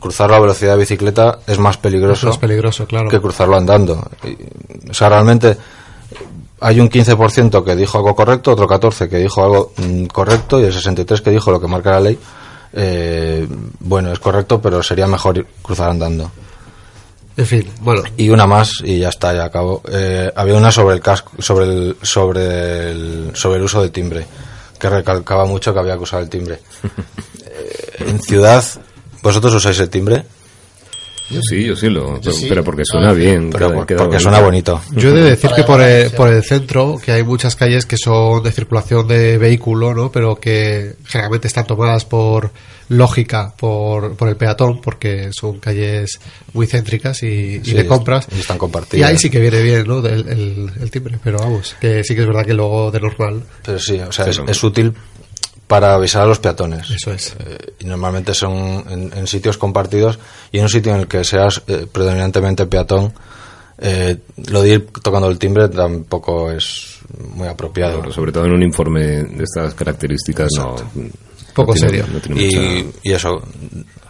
cruzar la velocidad de bicicleta es más peligroso, Es peligroso, claro. que cruzarlo andando. Y, o sea, realmente hay un 15% que dijo algo correcto, otro 14% que dijo algo mm, correcto y el 63% que dijo lo que marca la ley. Eh, bueno, es correcto, pero sería mejor cruzar andando. En fin, bueno. Y una más y ya está, ya acabo. Eh, había una sobre el casco, sobre el, sobre el, sobre el uso del timbre, que recalcaba mucho que había que usar el timbre. Eh, en ciudad, ¿vosotros usáis el timbre? Yo sí, yo sí, lo, pero, sí. pero porque suena bien. Pero queda- por- queda porque suena bonito. Yo he de decir que por el, por el centro, que hay muchas calles que son de circulación de vehículo, ¿no? Pero que generalmente están tomadas por lógica, por, por el peatón, porque son calles muy céntricas y, y Sí, de compras. y están Y compartidas. ahí sí que viene bien, ¿no? Del- el, el timbre, pero vamos, que sí que es verdad que luego de normal. Pero sí, o sea, es útil para avisar a los peatones. Eso es. Eh, y normalmente son en, en sitios compartidos y en un sitio en el que seas eh, predominantemente peatón, eh, lo de ir tocando el timbre tampoco es muy apropiado. Claro, sobre todo en un informe de estas características no, Poco no tiene- serio. no y, mucha- y eso,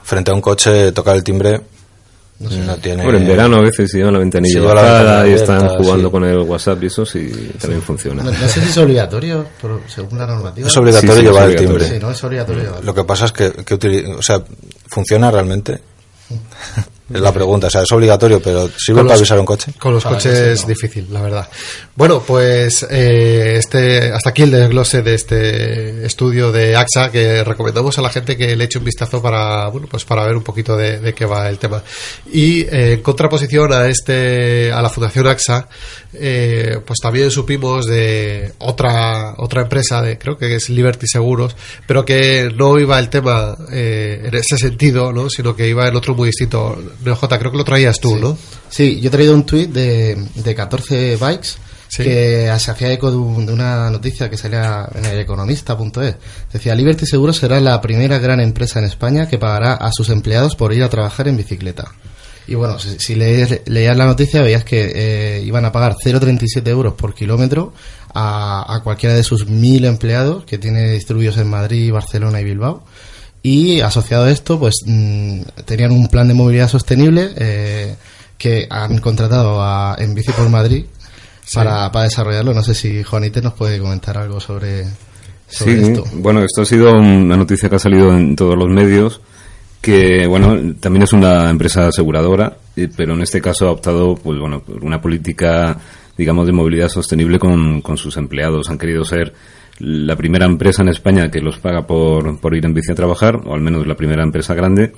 frente a un coche, tocar el timbre no, tiene. Bueno, en verano a veces llevan la ventanilla la ventanilla y están abierta, jugando sí. con el WhatsApp y eso sí también funciona. No, no sé si es obligatorio, por- según la normativa. Es obligatorio Sí, sí, es llevar obligatorio. el timbre. Sí, no es obligatorio llevarlo. Lo que pasa es que, que utili- o sea, ¿funciona realmente? Es la pregunta, o sea, es obligatorio, pero ¿sirve para avisar a un coche? Con los Para coches es no. difícil, la verdad. Bueno, pues eh, este hasta aquí el desglose de este estudio de AXA que recomendamos a la gente que le eche un vistazo para bueno pues para ver un poquito de, de qué va el tema. Y eh, en contraposición a este a la Fundación AXA, eh, pues también supimos de otra otra empresa de creo que es Liberty Seguros, pero que no iba el tema eh, en ese sentido, ¿no? sino que iba en otro muy distinto. J, creo que lo traías tú, ¿no? Sí, yo he traído un tuit de, de 14 bikes Sí. que se hacía eco de, un- de una noticia que salía en el economista.es. Decía, Liberty Seguros será la primera gran empresa en España que pagará a sus empleados por ir a trabajar en bicicleta. Y bueno, si, si leías la noticia veías que eh, iban a pagar 0,37 euros por kilómetro a, a cualquiera de sus mil empleados que tiene distribuidos en Madrid, Barcelona y Bilbao. Y asociado a esto, pues mm, tenían un plan de movilidad sostenible eh, que han contratado a, en Bici por Madrid para, para desarrollarlo. No sé si Juanite nos puede comentar algo sobre, sobre Sí, esto. bueno, esto ha sido una noticia que ha salido en todos los medios, que, bueno, también es una empresa aseguradora, pero en este caso ha optado, pues bueno, por una política, digamos, de movilidad sostenible con, con sus empleados. Han querido ser la primera empresa en España que los paga por, por ir en bici a trabajar, o al menos la primera empresa grande,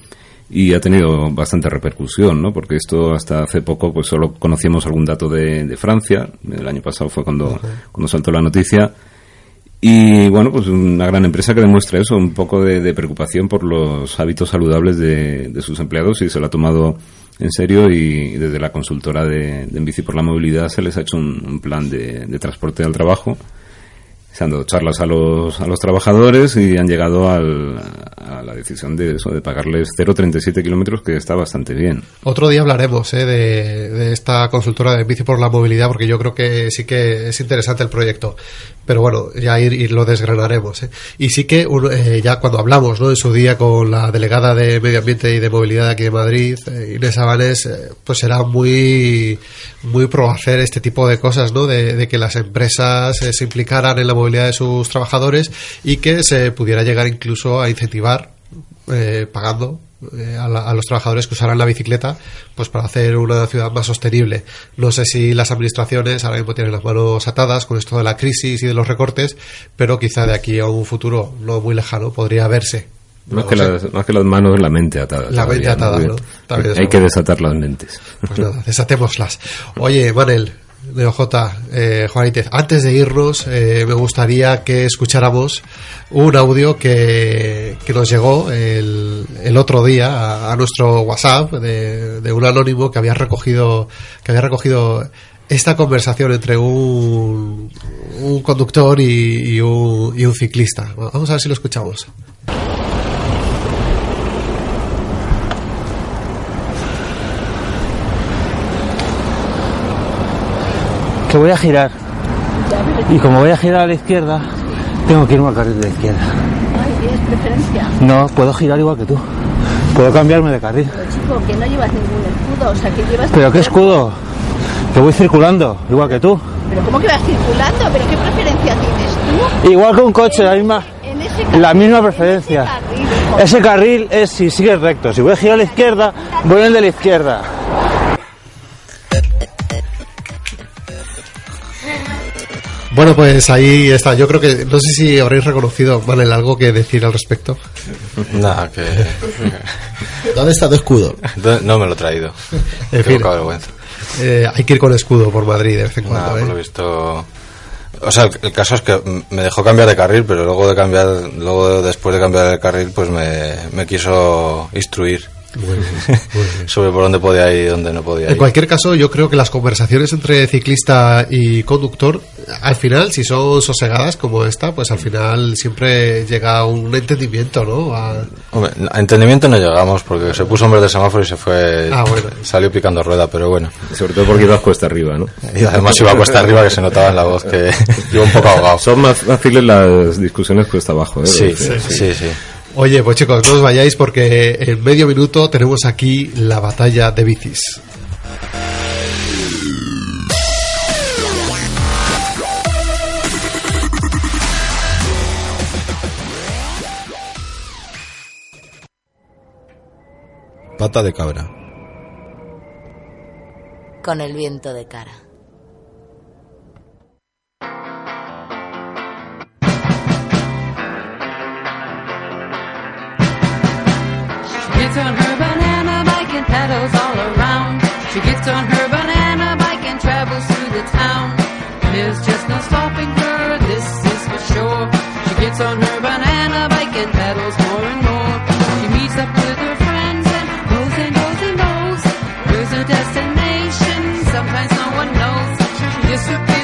y ha tenido bastante repercusión, ¿no? Porque esto hasta hace poco, pues solo conocíamos algún dato de, de Francia, el año pasado fue cuando, cuando saltó la noticia, y bueno, pues una gran empresa que demuestra eso, un poco de, de preocupación por los hábitos saludables de, de sus empleados y se lo ha tomado en serio y desde la consultora de, de En Bici por la Movilidad se les ha hecho un, un plan de transporte al trabajo. Se han dado charlas a los, a los trabajadores y han llegado al- a la decisión de eso, de pagarles 0,37 kilómetros, que está bastante bien. Otro día hablaremos ¿eh? de, de esta consultora de bici por la movilidad, porque yo creo que sí que es interesante el proyecto. Pero bueno, ya ir, ir lo desgranaremos. ¿eh? Y sí que uno, eh, ya cuando hablamos ¿no? en su día con la delegada de Medio Ambiente y de Movilidad aquí de Madrid, eh, Inés Abanés, eh, pues era muy, muy pro hacer este tipo de cosas, ¿no? de, de que las empresas eh, se implicaran en la movilidad de sus trabajadores y que se pudiera llegar incluso a incentivar eh, pagando eh, a, la- a los trabajadores que usarán la bicicleta pues para hacer una ciudad más sostenible. No sé si las administraciones ahora mismo tienen las manos atadas con esto de la crisis y de los recortes, pero quizá de aquí a un futuro no muy lejano podría verse. Más, No que las, más que las manos, la mente atada. La mente atada, ¿no? Es Hay que desatar las mentes. Pues nada, desatémoslas. Oye, Manel, de OJ, eh, Juanítez, antes de irnos, eh, me gustaría que escucháramos un audio que, que nos llegó el, el otro día a, nuestro WhatsApp de, de un anónimo que había recogido, que había recogido esta conversación entre un, un conductor y, y un, y un ciclista. Vamos a ver si lo escuchamos. Que voy a girar. Y como voy a girar a la izquierda, tengo que irme al carril de la izquierda. ¿Tienes preferencia? No, puedo girar igual que tú. Puedo cambiarme de carril. Pero chico, que no llevas ningún escudo, o sea, que llevas... ¿Pero qué escudo? Que voy circulando, igual que tú. ¿Pero cómo que vas circulando? ¿Pero qué preferencia tienes tú? Igual que un coche, la misma, En ese carril, la misma preferencia. en ese carril, hijo. Ese carril es si sigues recto. Si voy a girar a la izquierda, voy en el de la izquierda. Bueno, pues ahí está. Yo creo que no sé si habréis reconocido, Manel, algo que decir al respecto. Nada, que. ¿Dónde está tu escudo? No me lo he traído. En fin. vergüenza. Eh, hay que ir con escudo por Madrid de vez en cuando. Nada, ¿eh? por lo visto. O sea, el, el caso es que me dejó cambiar de carril, pero luego de cambiar, luego después de cambiar de carril, pues me, me quiso instruir sobre por dónde podía ir y dónde no podía En ir. cualquier caso, yo creo que las conversaciones entre ciclista y conductor, al final, si son sosegadas como esta, pues al final siempre llega a un entendimiento, ¿no? A- Hombre, a entendimiento no llegamos porque se puso hombre de semáforo y se fue. Ah, bueno. Salió picando rueda, pero bueno. Sobre todo porque ibas cuesta arriba, ¿no? Y además iba a cuesta arriba que se notaba en la voz que iba un poco ahogado. Son más fáciles las discusiones cuesta abajo, ¿eh? Sí, sí, sí, sí. Oye, pues chicos, no os vayáis porque en medio minuto tenemos aquí la batalla de bicis. Pata de cabra. Con el viento de cara. Gets on her banana bike and pedals all around. She gets on her banana bike and travels through the town. There's just no stopping her, this is for sure. She gets on her banana bike and pedals more and more. She meets up with her friends and goes and goes and goes. There's her destination? Sometimes no one knows. She disappears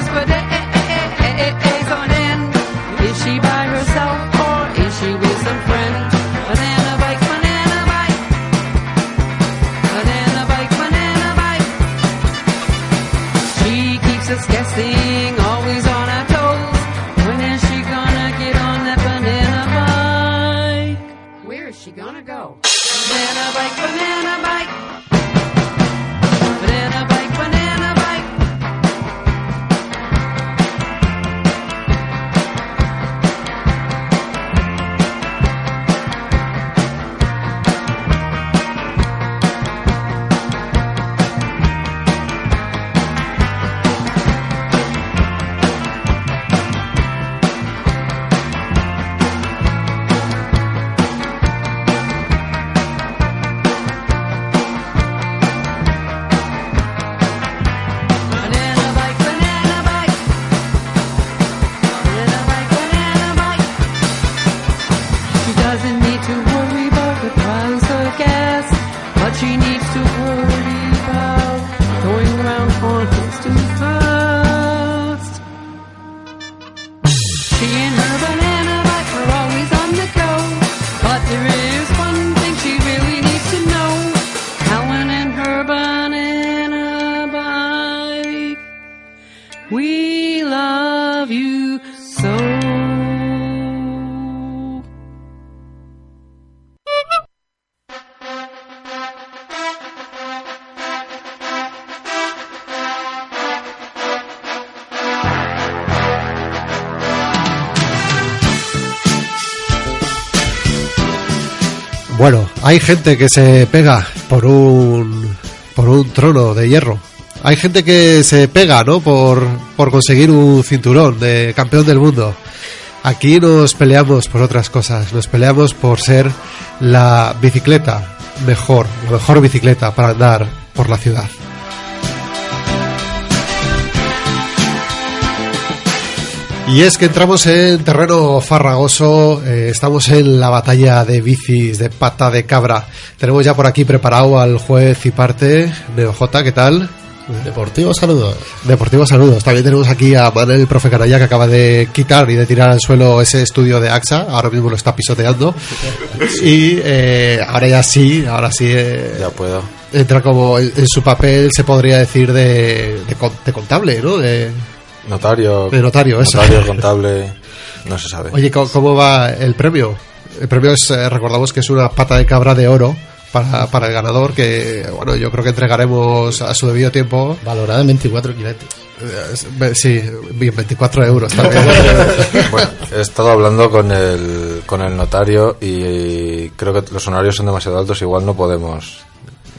hay gente que se pega por un por un trono de hierro. Hay gente que se pega, ¿no? Por, por conseguir un cinturón de campeón del mundo. Aquí nos peleamos por otras cosas. Nos peleamos por ser la bicicleta mejor, la mejor bicicleta para andar por la ciudad. Y es que entramos en terreno farragoso, eh, estamos en la batalla de bicis, de pata de cabra. Tenemos ya por aquí preparado al juez y parte, NeoJ, ¿qué tal? Deportivo saludos. Deportivo saludos. También tenemos aquí a Manuel, profe Canalla, que acaba de quitar y de tirar al suelo ese estudio de AXA. Ahora mismo lo está pisoteando. Y eh, ahora ya sí, ahora sí. eh, Ya puedo. entra como en, en su papel, se podría decir, de, de de contable, ¿no? De, Notario. De notario, eso. Notario, contable, no se sabe. Oye, ¿cómo, cómo va el premio? El premio es, eh, recordamos que es una pata de cabra de oro para, para el ganador que, bueno, yo creo que entregaremos a su debido tiempo. Valorada en 24 quilates. Eh, Sí, bien, 24 euros también. Bueno, he estado hablando con el, con el notario y creo que los honorarios son demasiado altos, igual no podemos.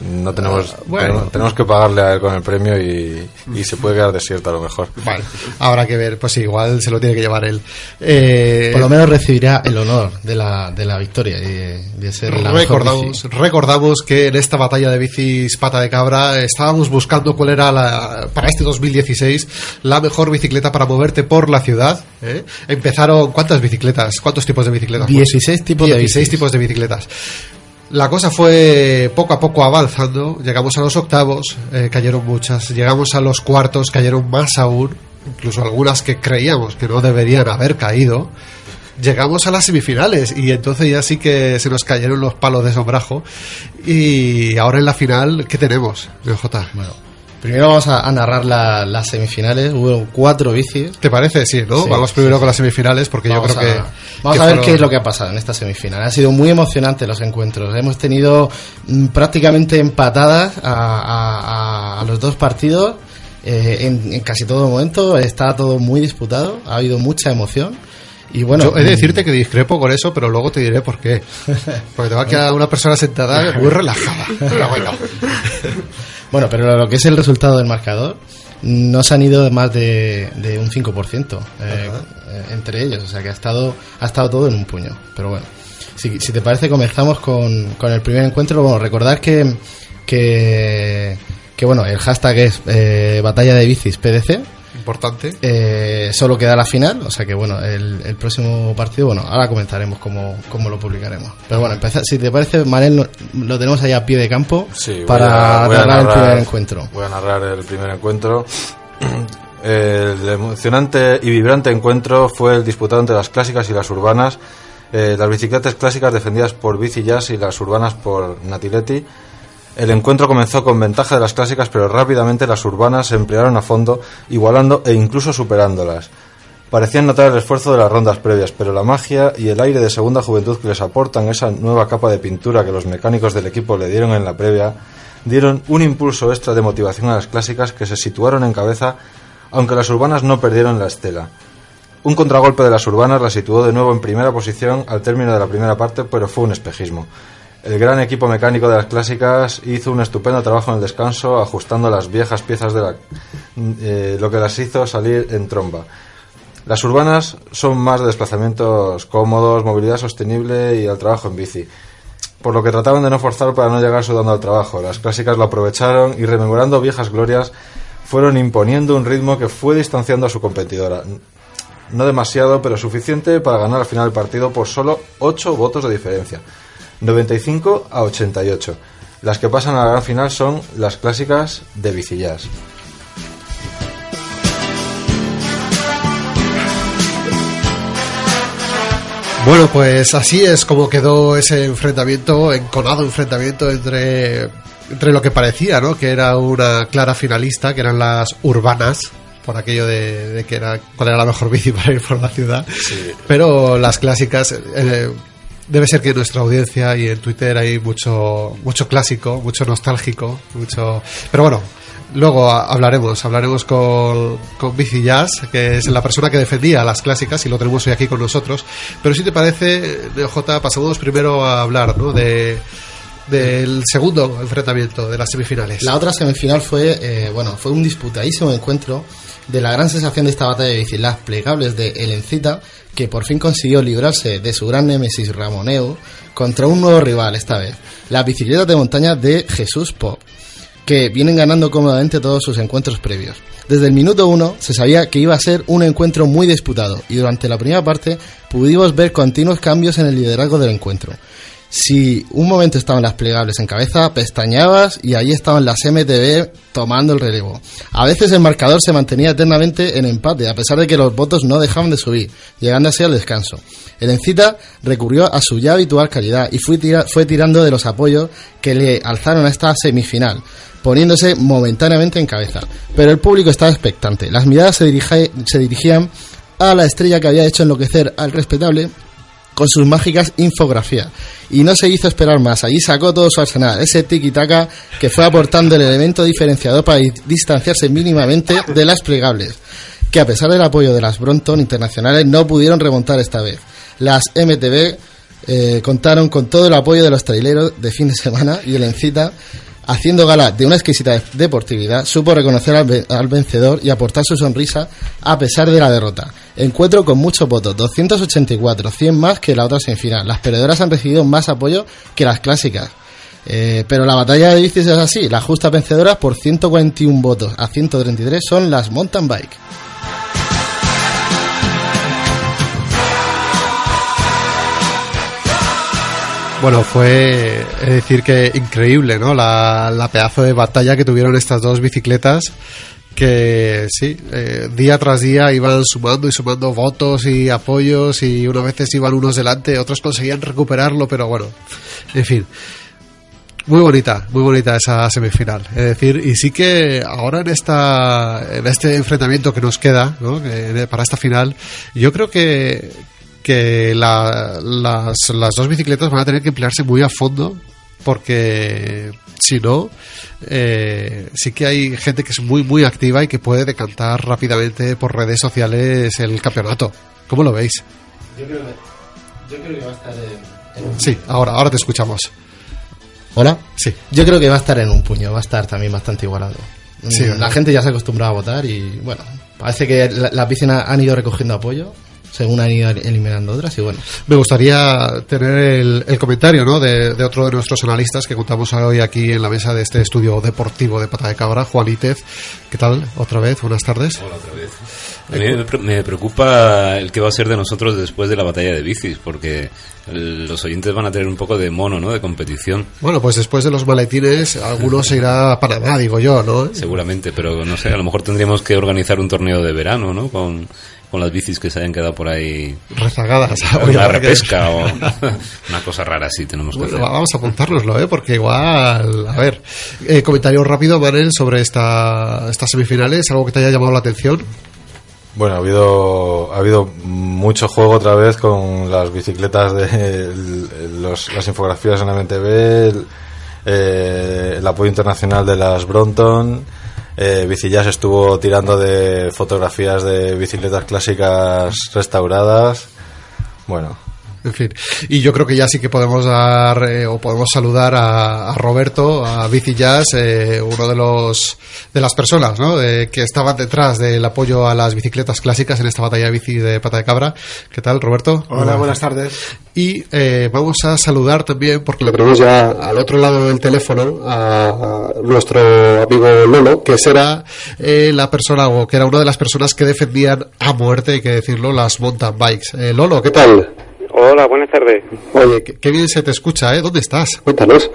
No tenemos, Ah, bueno. tenemos, tenemos que pagarle a él con el premio y, y se puede quedar desierto a lo mejor. Vale, habrá que ver, pues igual se lo tiene que llevar él. Eh, Por lo menos recibirá el honor de la, de la victoria y de, de ser la mejor recordamos, bici. recordamos que en esta batalla de bicis pata de cabra estábamos buscando cuál era la, para este 2016 la mejor bicicleta para moverte por la ciudad. ¿eh? Empezaron, ¿cuántas bicicletas? ¿Cuántos tipos de bicicletas? 16 tipos de 16 bicis. tipos de bicicletas. La cosa fue poco a poco avanzando, llegamos a los octavos, eh, cayeron muchas, llegamos a los cuartos, cayeron más aún, incluso algunas que creíamos que no deberían haber caído. Llegamos a las semifinales y entonces ya sí que se nos cayeron los palos de sombrajo. Y ahora en la final, ¿qué tenemos, BJ? Bueno, primero vamos a, a narrar la- las semifinales. Hubo cuatro bicis. ¿Te parece? Sí, ¿no? Sí, Vamos primero sí. con las semifinales porque Vamos yo creo a- que... Vamos que a ver fueron- qué es lo que ha pasado en esta semifinal. Ha sido muy emocionante los encuentros. Hemos tenido mm, prácticamente empatadas a, a- a- a los dos partidos. eh, en, en casi todo momento está todo muy disputado. Ha habido mucha emoción. Y bueno, Yo he de mm, decirte que discrepo con eso, pero luego te diré por qué. Porque te va a quedar una persona sentada muy relajada. Pero bueno. Bueno, pero lo que es el resultado del marcador, no se han ido más de, de un 5% eh, entre ellos. O sea que ha estado, ha estado todo en un puño. Pero bueno, si, si te parece, comenzamos con, con el primer encuentro. Bueno, recordar que, que, que bueno, el hashtag es eh, Batalla de Bicis PDC. Importante. Eh, solo queda la final, o sea que bueno, el, el próximo partido, bueno, ahora comentaremos cómo, cómo lo publicaremos. Pero bueno, empezar, si te parece, Manel, lo, lo tenemos allá a pie de campo Sí, para a- a narrar el narrar- primer encuentro. Voy a narrar el primer encuentro. El emocionante y vibrante encuentro fue el disputado entre las clásicas y las urbanas. Eh, las bicicletas clásicas defendidas por Bici Jazz y las urbanas por Natiletti. El encuentro comenzó con ventaja de las clásicas, pero rápidamente las urbanas se emplearon a fondo, igualando e incluso superándolas. Parecían notar el esfuerzo de las rondas previas, pero la magia y el aire de segunda juventud que les aportan esa nueva capa de pintura que los mecánicos del equipo le dieron en la previa, dieron un impulso extra de motivación a las clásicas que se situaron en cabeza, aunque las urbanas no perdieron la estela. Un contragolpe de las urbanas la situó de nuevo en primera posición al término de la primera parte, pero fue un espejismo. El gran equipo mecánico de las clásicas hizo un estupendo trabajo en el descanso, ajustando las viejas piezas de la, eh, lo que las hizo salir en tromba. Las urbanas son más de desplazamientos cómodos, movilidad sostenible y el trabajo en bici. Por lo que trataban de no forzar para no llegar sudando al trabajo. Las clásicas lo aprovecharon y rememorando viejas glorias fueron imponiendo un ritmo que fue distanciando a su competidora. No demasiado, pero suficiente para ganar al final del partido por solo 8 votos de diferencia. 95 a 88. Las que pasan a la gran final son las clásicas de Bicillas. Bueno, pues así es como quedó ese enfrentamiento, enconado enfrentamiento entre, entre lo que parecía, ¿no? Que era una clara finalista, que eran las urbanas, por aquello de, de que era cuál era la mejor bici para ir por la ciudad. Pero las clásicas, eh, debe ser que nuestra audiencia y en Twitter hay mucho, mucho clásico, mucho nostálgico, mucho. Pero bueno, luego hablaremos, hablaremos con, con Bici Jazz, que es la persona que defendía las clásicas y lo tenemos hoy aquí con nosotros. Pero si te parece, J, pasamos primero a hablar, ¿no? De del segundo enfrentamiento de las semifinales. La otra semifinal fue, eh, bueno, fue un disputadísimo encuentro de la gran sensación de esta batalla de bici, las plegables de El Encita, que por fin consiguió librarse de su gran némesis Ramoneu contra un nuevo rival esta vez, las bicicletas de montaña de Jesús Pop, que vienen ganando cómodamente todos sus encuentros previos. Desde el minuto uno se sabía que iba a ser un encuentro muy disputado y durante la primera parte pudimos ver continuos cambios en el liderazgo del encuentro. Si un momento estaban las plegables en cabeza, pestañabas y ahí estaban las MTV tomando el relevo. A veces el marcador se mantenía eternamente en empate, a pesar de que los votos no dejaban de subir, llegando así al descanso. El Encita recurrió a su ya habitual calidad y fue, tira- fue tirando de los apoyos que le alzaron a esta semifinal, poniéndose momentáneamente en cabeza. Pero el público estaba expectante. Las miradas se, se dirigían a la estrella que había hecho enloquecer al respetable con sus mágicas infografías. Y no se hizo esperar más. Allí sacó todo su arsenal, ese tiki-taka que fue aportando el elemento diferenciador para di- distanciarse mínimamente de las plegables, que a pesar del apoyo de las Brompton internacionales no pudieron remontar esta vez. Las MTV eh, contaron con todo el apoyo de los traileros de fin de semana y el Encita, haciendo gala de una exquisita deportividad, supo reconocer al, ve- al vencedor y aportar su sonrisa a pesar de la derrota. Encuentro con muchos votos, 284, 100 más que la otra semifinal. Las perdedoras han recibido más apoyo que las clásicas. Eh, pero la batalla de bicis es así, las justas vencedoras por 141 votos a 133 son las mountain bike. Bueno, fue es decir que increíble, ¿no? La, pedazo de batalla que tuvieron estas dos bicicletas que sí, eh, día tras día iban sumando y sumando votos y apoyos y unas veces iban unos delante, otros conseguían recuperarlo, pero bueno, en fin. Muy bonita, muy bonita esa semifinal. Es decir, y sí que ahora en esta en este enfrentamiento que nos queda, ¿no? Para esta final, yo creo que que la- las, las dos bicicletas van a tener que emplearse muy a fondo porque si no eh, sí que hay gente que es muy muy activa y que puede decantar rápidamente por redes sociales el campeonato. ¿Cómo lo veis? Yo creo que, yo creo que va a estar en, Sí, ahora ahora te escuchamos. ¿Hola? Sí. Yo creo que va a estar en un puño, va a estar también bastante igualado. Sí, Mm, la gente ya se ha acostumbrado a votar y bueno, parece que la- las piscinas han ido recogiendo apoyo según han ido eliminando otras y bueno. Me gustaría tener el, el comentario ¿no? de, de otro de nuestros analistas que contamos hoy aquí en la mesa de este estudio deportivo de Pata de Cabra, Juan Ítez. ¿Qué tal? Otra vez, buenas tardes. Hola otra vez. A mí me pre- me preocupa el que va a ser de nosotros después de la batalla de bicis, porque el- los oyentes van a tener un poco de mono, ¿no? De competición, Bueno, pues después de los maletines, algunos se irá a Panamá, digo yo, ¿no? seguramente, pero no sé, a lo mejor tendríamos que organizar un torneo de verano, ¿no? Con, con las bicis que se hayan quedado por ahí. Rezagadas. Una repesca o una cosa rara así tenemos que Bueno, hacer. vamos a apuntárnoslo, ¿eh? porque igual. A ver, eh, comentario rápido, Manel, sobre esta, estas semifinales, algo que te haya llamado la atención. Bueno, ha habido, ha habido mucho juego otra vez con las bicicletas de los- las infografías en la MTV, el, eh, el apoyo internacional de las Brompton. Eh, Bicillas estuvo tirando de fotografías de bicicletas clásicas restauradas. Bueno, En fin, y yo creo que ya sí que podemos dar eh, o podemos saludar a, a Roberto, a Bici Jazz, eh, uno de los de las personas ¿no? Eh, que estaban detrás del apoyo a las bicicletas clásicas en esta batalla de bici de pata de cabra. ¿Qué tal, Roberto? Hola, buenas tardes. Y eh, vamos a saludar también, porque lo tenemos ya al otro lado del teléfono, a, a nuestro amigo Lolo, que será eh, la persona, o que era una de las personas que defendían a muerte, hay que decirlo, las mountain bikes. Eh, Lolo, ¿qué tal? Hola, buenas tardes. Oye, qué, qué bien se te escucha, ¿eh? ¿Dónde estás? Cuéntanos.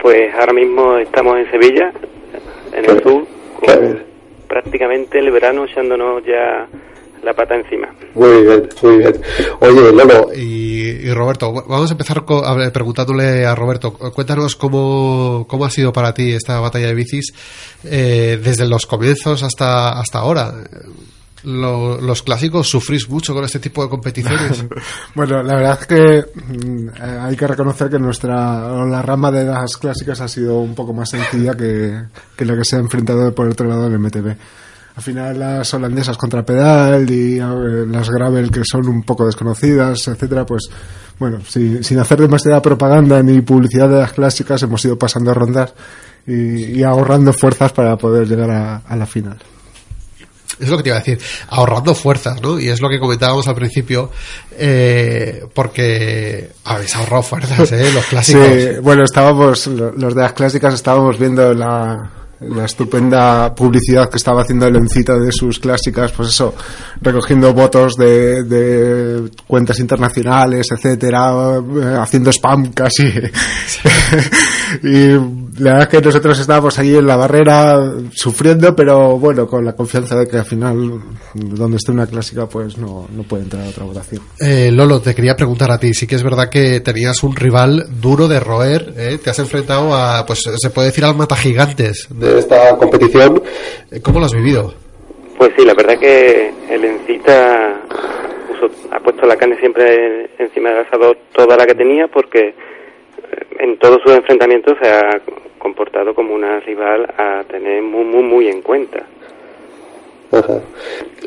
Pues ahora mismo estamos en Sevilla, en el sur, con prácticamente el verano echándonos ya la pata encima. Muy bien, muy bien. Oye, Lolo. Y, y Roberto, vamos a empezar co- a ver, preguntándole a Roberto, cu- cuéntanos cómo, cómo ha sido para ti esta batalla de bicis eh, desde los comienzos hasta, hasta ahora. Lo- los clásicos sufrís mucho con este tipo de competiciones. Bueno, la verdad es que mm, hay que reconocer que nuestra la rama de las clásicas ha sido un poco más sencilla que, que lo que se ha enfrentado por otro lado el MTV. Al final las holandesas contra pedal y las gravel que son un poco desconocidas, etcétera, pues bueno, si- sin hacer demasiada propaganda ni publicidad de las clásicas hemos ido pasando rondas y, ahorrando fuerzas para poder llegar a la final. Es lo que te iba a decir, ahorrando fuerzas, ¿no? Y es lo que comentábamos al principio, eh, porque habéis ahorrado fuerzas, ¿eh? Los clásicos. Sí, bueno, estábamos, lo- los de las clásicas estábamos viendo la, la estupenda publicidad que estaba haciendo el Encita de sus clásicas, pues eso, recogiendo votos de, de cuentas internacionales, etcétera, eh, haciendo spam casi. y la verdad es que nosotros estábamos ahí en la barrera sufriendo, pero bueno, con la confianza de que al final, donde esté una clásica, pues no, no puede entrar a otra votación. Eh, Lolo, te quería preguntar a ti. Sí que es verdad que tenías un rival duro de roer. ¿eh? Te has enfrentado a, pues se puede decir, al mata gigantes de esta competición. Eh, ¿Cómo lo has vivido? Pues sí, la verdad que el Encita puso- ha puesto la carne siempre encima del asador toda la que tenía porque en todos sus enfrentamientos se ha comportado como una rival a tener muy, muy, muy en cuenta.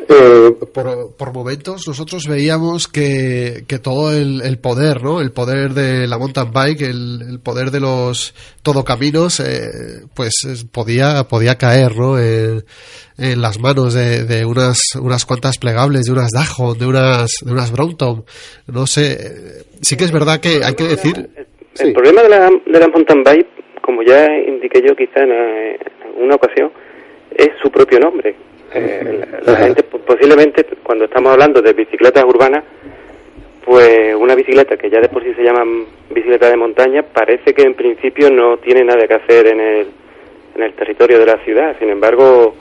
Eh, por, por momentos nosotros veíamos que, que todo el, el poder, ¿no? El poder de la mountain bike, el, el poder de los todocaminos, eh, pues es- podía, podía caer, ¿no? En, en las manos de, de unas, unas cuantas plegables, de unas Dajon, de unas, de unas Brompton. No sé, eh, sí que es verdad que hay que decir... El problema de la, de la mountain bike, como ya indiqué yo quizá en, eh, en una ocasión, es su propio nombre. Eh, la, la gente po- posiblemente cuando estamos hablando de bicicletas urbanas, pues una bicicleta que ya de por sí se llama bicicleta de montaña, parece que en principio no tiene nada que hacer en el, en el territorio de la ciudad. Sin embargo,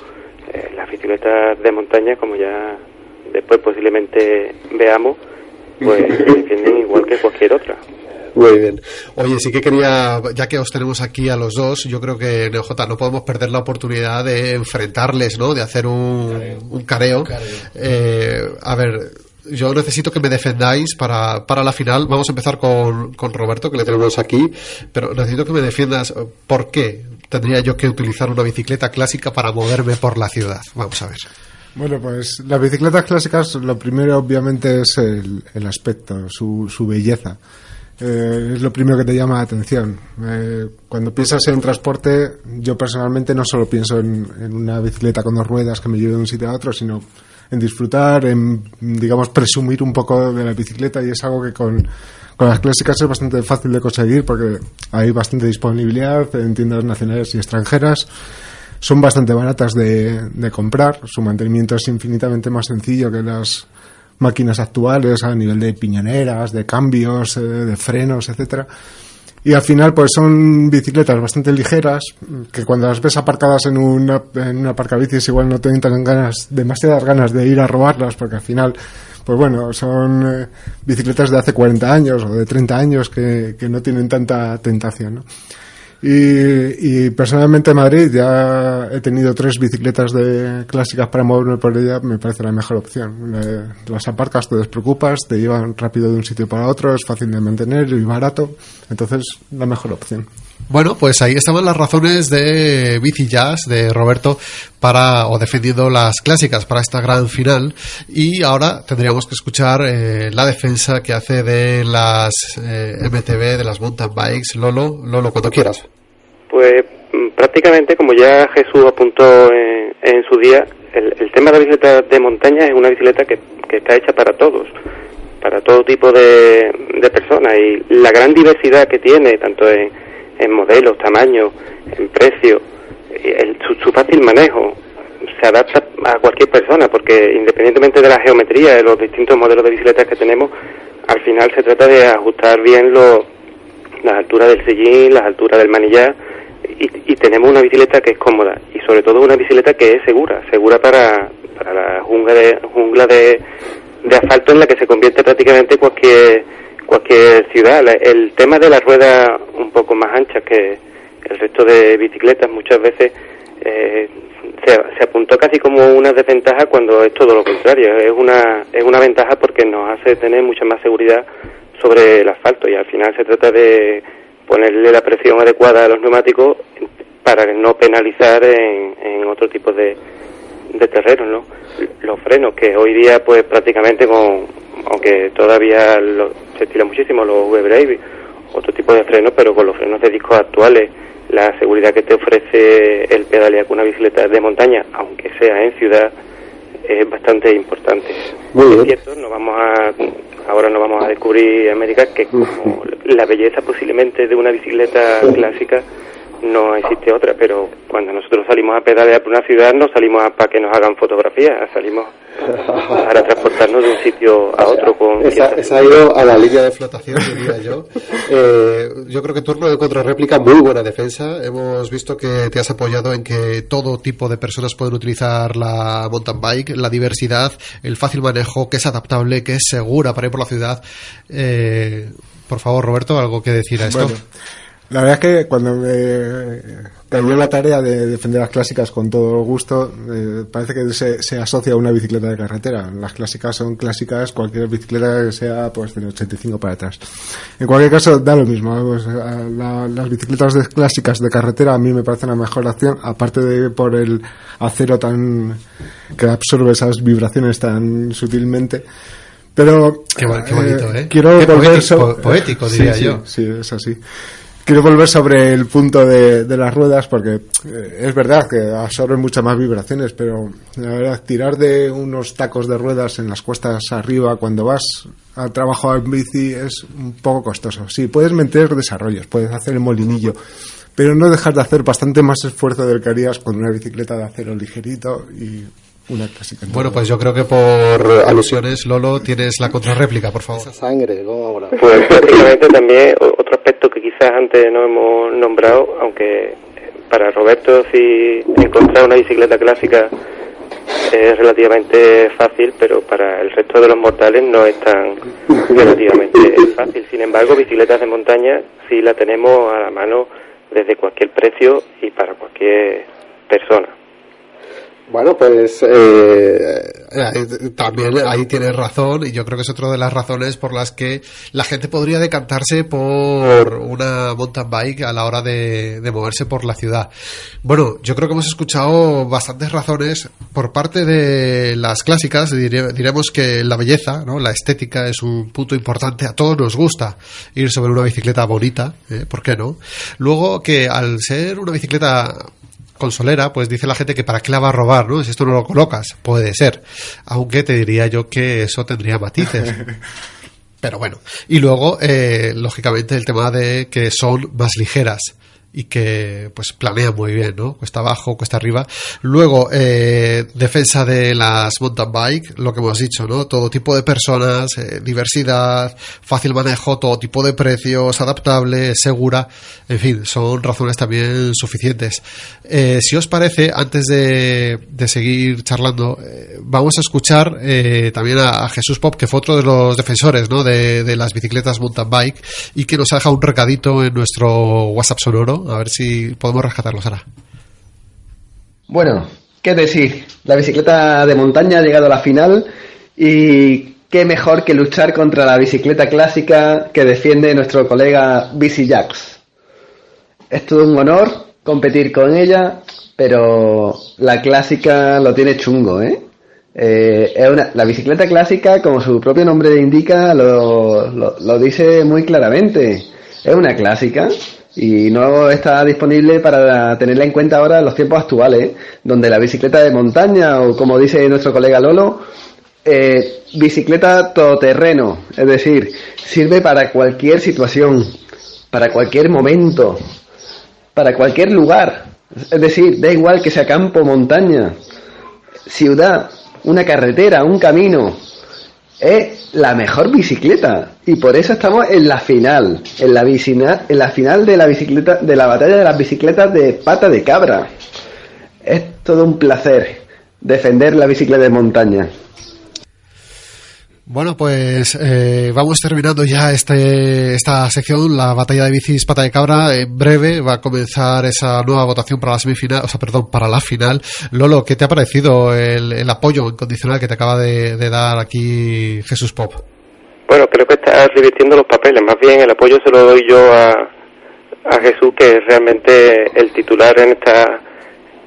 eh, las bicicletas de montaña, como ya después posiblemente veamos, pues se defienden igual que cualquier otra. Muy bien. Oye, sí que quería, ya que os tenemos aquí a los dos, yo creo que NeoJ no podemos perder la oportunidad de enfrentarles, ¿no? De hacer un, un careo. Eh, a ver, yo necesito que me defendáis para, para la final. Vamos a empezar con, con Roberto, que le tenemos aquí, pero necesito que me defiendas por qué tendría yo que utilizar una bicicleta clásica para moverme por la ciudad. Vamos a ver. Bueno, pues las bicicletas clásicas, lo primero obviamente es el, el aspecto, su, su belleza. Eh, es lo primero que te llama la atención. Eh, cuando piensas en transporte, yo personalmente no solo pienso en, en una bicicleta con dos ruedas que me lleve de un sitio a otro, sino en disfrutar, en, digamos, presumir un poco de la bicicleta y es algo que con, con las clásicas es bastante fácil de conseguir porque hay bastante disponibilidad en tiendas nacionales y extranjeras son bastante baratas de, de comprar, su mantenimiento es infinitamente más sencillo que las máquinas actuales a nivel de piñoneras, de cambios, eh, de frenos, etcétera. Y al final, pues son bicicletas bastante ligeras, que cuando las ves aparcadas en una, en una aparcabicis igual no te entran ganas, demasiadas ganas de ir a robarlas, porque al final, pues bueno, son eh, bicicletas de hace 40 años o de 30 años que, que no tienen tanta tentación, ¿no? Y, personalmente en Madrid ya he tenido tres bicicletas de clásicas para moverme por ella, me parece la mejor opción. Eh, las aparcas, te despreocupas, te llevan rápido de un sitio para otro, es fácil de mantener y barato, entonces la mejor opción. Bueno, pues ahí estaban las razones de Bici Jazz, de Roberto, para, o defendiendo las clásicas para esta gran final. Y ahora tendríamos que escuchar eh, la defensa que hace de las eh, MTB, de las mountain bikes. Lolo, Lolo, cuando quieras. Pues mm, prácticamente, como ya Jesús apuntó en, en su día, el, el tema de la bicicleta de montaña es una bicicleta que, que está hecha para todos, para todo tipo de, de personas. Y la gran diversidad que tiene, tanto en, en modelos, tamaños, en precio, el- su, su fácil manejo, se adapta a cualquier persona, porque independientemente de la geometría de los distintos modelos de bicicletas que tenemos, al final se trata de ajustar bien los las alturas del sillín, las alturas del manillar y, y tenemos una bicicleta que es cómoda y sobre todo una bicicleta que es segura, segura para, para la jungla de jungla de, de asfalto en la que se convierte prácticamente cualquier cualquier ciudad. La- El tema de las ruedas un poco más anchas que el resto de bicicletas muchas veces eh, se, se apuntó casi como una desventaja cuando es todo lo contrario. Es una, es una ventaja porque nos hace tener mucha más seguridad sobre el asfalto y al final se trata de ponerle la presión adecuada a los neumáticos para no penalizar en, en otro tipo de, de terrenos, ¿no? Los frenos que hoy día pues prácticamente con, aunque todavía lo- se estila muchísimo los V-Brave, otro tipo de frenos, pero con los frenos de discos actuales, la seguridad que te ofrece el pedalear con una bicicleta de montaña, aunque sea en ciudad, es bastante importante. Es cierto, no vamos a, ahora no vamos a descubrir América que como la belleza posiblemente de una bicicleta clásica no existe otra, pero cuando nosotros salimos a pedalear por una ciudad no salimos a- para que nos hagan fotografías, salimos para transportarnos de un sitio a otro con Esa, ha ido a la línea de flotación, diría yo. Eh, yo creo que turno de contrarréplica, muy buena defensa. Hemos visto que te has apoyado en que todo tipo de personas pueden utilizar la mountain bike, la diversidad, el fácil manejo, que es adaptable, que es segura para ir por la ciudad. Eh, por favor, Roberto, algo que decir a esto. Bueno, la verdad es que cuando me cayó la tarea de defender las clásicas con todo gusto, eh, parece que se, se asocia a una bicicleta de carretera. Las clásicas son clásicas, cualquier bicicleta que sea pues del 85 para atrás. En cualquier caso, da lo mismo. pues, la- las bicicletas de- clásicas de carretera a mí me parecen la mejor opción, aparte de por el acero tan que absorbe esas vibraciones tan sutilmente. Pero Qué bo- qué bonito, ¿eh? quiero Qué volver poético- so- poético, Sí, diría sí, yo. Sí, es así. Quiero volver sobre el punto de, las ruedas porque eh, es verdad que absorben muchas más vibraciones, pero la verdad, tirar de unos tacos de ruedas en las cuestas arriba cuando vas al trabajo en bici es un poco costoso. Sí, puedes meter desarrollos, puedes hacer el molinillo, pero no dejas de hacer bastante más esfuerzo del que harías con una bicicleta de acero ligerito y una clásica. Bueno, pues yo creo que por alusiones, Lolo, tienes la contrarréplica, por favor. Sangre, ¿cómo ahora? Pues prácticamente también otro aspecto que quizás antes no hemos nombrado, aunque para Roberto si encontrar una bicicleta clásica es relativamente fácil, pero para el resto de los mortales no es tan relativamente fácil. Sin embargo, bicicletas de montaña sí la tenemos a la mano desde cualquier precio y para cualquier persona. Bueno, pues eh, eh, también ahí tienes razón y yo creo que es otra de las razones por las que la gente podría decantarse por una mountain bike a la hora de, de moverse por la ciudad. Bueno, yo creo que hemos escuchado bastantes razones por parte de las clásicas. dire- diremos que la belleza, ¿no? la estética es un punto importante. A todos nos gusta ir sobre una bicicleta bonita, ¿eh? ¿por qué no? Luego que al ser una bicicleta consolera, pues dice la gente que para qué la va a robar, ¿no? Si esto no lo colocas, puede ser. Aunque te diría yo que eso tendría matices. Pero bueno. Y luego, eh, lógicamente, el tema de que son más ligeras y que pues planean muy bien, ¿no? Cuesta abajo, cuesta arriba. Luego, eh, defensa de las mountain bike, lo que hemos dicho, ¿no? Todo tipo de personas, eh, diversidad, fácil manejo, todo tipo de precios, adaptable, segura, en fin, son razones también suficientes. Eh, si os parece, antes de, de seguir charlando, eh, vamos a escuchar eh, también a, a Jesús Pop, que fue otro de los defensores, ¿no? De, de las bicicletas mountain bike y que nos ha dejado un recadito en nuestro WhatsApp sonoro, a ver si podemos rescatarlo, Sara. Bueno, ¿qué decir? La bicicleta de montaña ha llegado a la final y qué mejor que luchar contra la bicicleta clásica que defiende nuestro colega Bici Jax. Es todo un honor competir con ella, pero la clásica lo tiene chungo, ¿eh? Eh, es una- la bicicleta clásica, como su propio nombre indica, lo, lo- lo dice muy claramente. Es una clásica y no está disponible para tenerla en cuenta ahora en los tiempos actuales, donde la bicicleta de montaña, o como dice nuestro colega Lolo, eh, bicicleta todoterreno, es decir, sirve para cualquier situación, para cualquier momento, para cualquier lugar. Es decir, da igual que sea campo, montaña, ciudad, una carretera, un camino. Es la mejor bicicleta y por eso estamos en la final, en la, vicina- en la final de la bicicleta, de la batalla de las bicicletas de pata de cabra. Es todo un placer defender la bicicleta de montaña. Bueno, pues eh, vamos terminando ya este, esta sección, la batalla de bicis pata de cabra. En breve va a comenzar esa nueva votación para la semifinal, o sea, perdón, para la final. Lolo, ¿qué te ha parecido el, el apoyo incondicional que te acaba de, de dar aquí Jesús Pop? Bueno, creo que está revirtiendo los papeles. Más bien el apoyo se lo doy yo a, a Jesús, que es realmente el titular en esta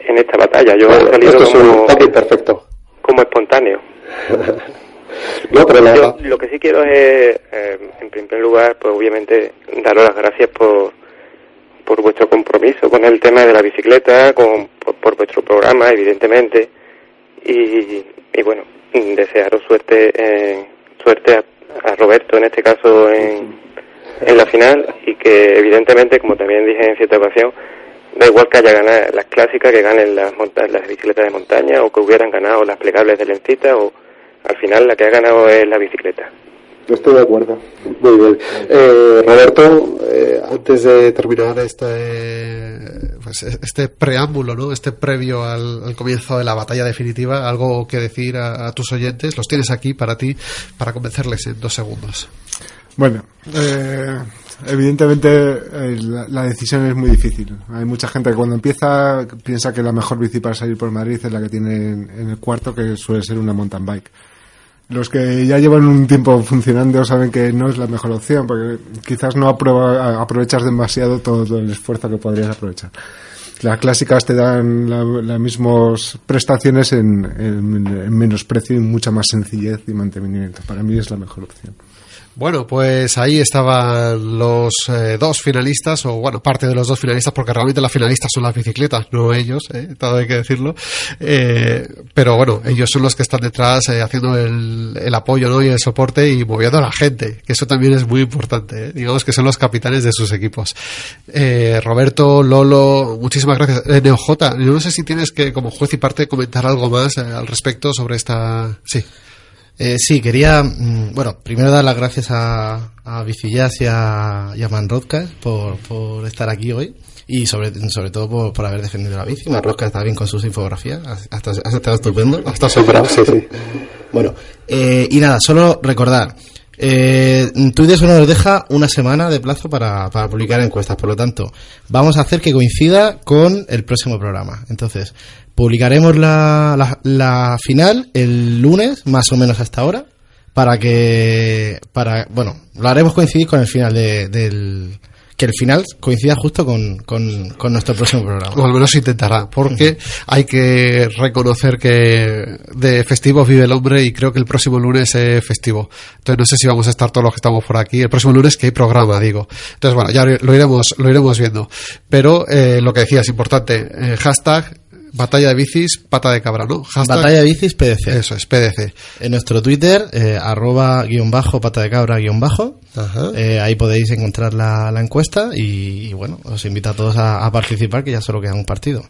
en esta batalla. Yo he salido como, perfecto. como espontáneo. No, pero la- Yo lo que sí quiero es, eh, en primer lugar, pues obviamente daros las gracias por, por vuestro compromiso con el tema de la bicicleta, con, por, por vuestro programa, evidentemente, y, y bueno, desearos suerte, eh, suerte a, a Roberto en este caso en, en la final. Y que evidentemente, como también dije en cierta ocasión, Da igual que haya ganado las clásicas, que ganen las, monta- las bicicletas de montaña o que hubieran ganado las plegables de Lencita o al final la que ha ganado es la bicicleta. Estoy de acuerdo. Muy bien. Eh, Roberto, eh, antes de terminar este, pues, este preámbulo, ¿no? este previo al, al comienzo de la batalla definitiva, algo que decir a, a tus oyentes, los tienes aquí para ti, para convencerles en dos segundos. Bueno, eh, evidentemente eh, la, la decisión es muy difícil. Hay mucha gente que cuando empieza piensa que la mejor bici para salir por Madrid es la que tiene en, en el cuarto, que suele ser una mountain bike. Los que ya llevan un tiempo funcionando saben que no es la mejor opción, porque quizás no apro- aprovechas demasiado todo el esfuerzo que podrías aprovechar. Las clásicas te dan la- las mismas prestaciones en- en menos precio y mucha más sencillez y mantenimiento. Para mí es la mejor opción. Bueno, pues ahí estaban los eh, dos finalistas, o bueno, parte de los dos finalistas, porque realmente las finalistas son las bicicletas, no ellos, eh, todo hay que decirlo. Eh, pero bueno, ellos son los que están detrás eh, haciendo el, apoyo ¿no? y el soporte y moviendo a la gente, que eso también es muy importante. eh. Digamos que son los capitanes de sus equipos. Roberto, Lolo, muchísimas gracias. Eh, NeoJ, yo no sé si tienes que, como juez y parte, comentar algo más al respecto sobre esta. Sí. Eh, sí, quería, mm, bueno, primero dar las gracias a, a Bicillas y a, y a por, por estar aquí hoy y sobre, sobre todo por, por haber defendido la bici. Manrodka está bien con sus infografías, has, has- has estado estupendo. Hasta sobrado, sí, sí. Bueno, eh, y nada, solo recordar. Eh, Twitter solo nos deja una semana de plazo para, para publicar encuestas, por lo tanto, vamos a hacer que coincida con el próximo programa. Entonces, publicaremos la, la, la final el lunes, más o menos hasta ahora, para que, para, bueno, lo haremos coincidir con el final de- del, que el final coincida justo con, con, con nuestro próximo programa. O al menos intentará, porque hay que reconocer que de festivo vive el hombre y creo que el próximo lunes es festivo. Entonces no sé si vamos a estar todos los que estamos por aquí. El próximo lunes que hay programa, digo. Entonces bueno, ya lo iremos, lo iremos viendo. Pero eh, lo que decía es importante. eh, hashtag batalla de bicis, pata de cabra, ¿no? Hashtag- Batalla de bicis PDC. Eso es, PDC. En nuestro Twitter, eh, arroba guion bajo, pata de cabra guion bajo. Eh, ahí podéis encontrar la, la encuesta y, y bueno, os invito a todos a, a participar que ya solo queda un partido.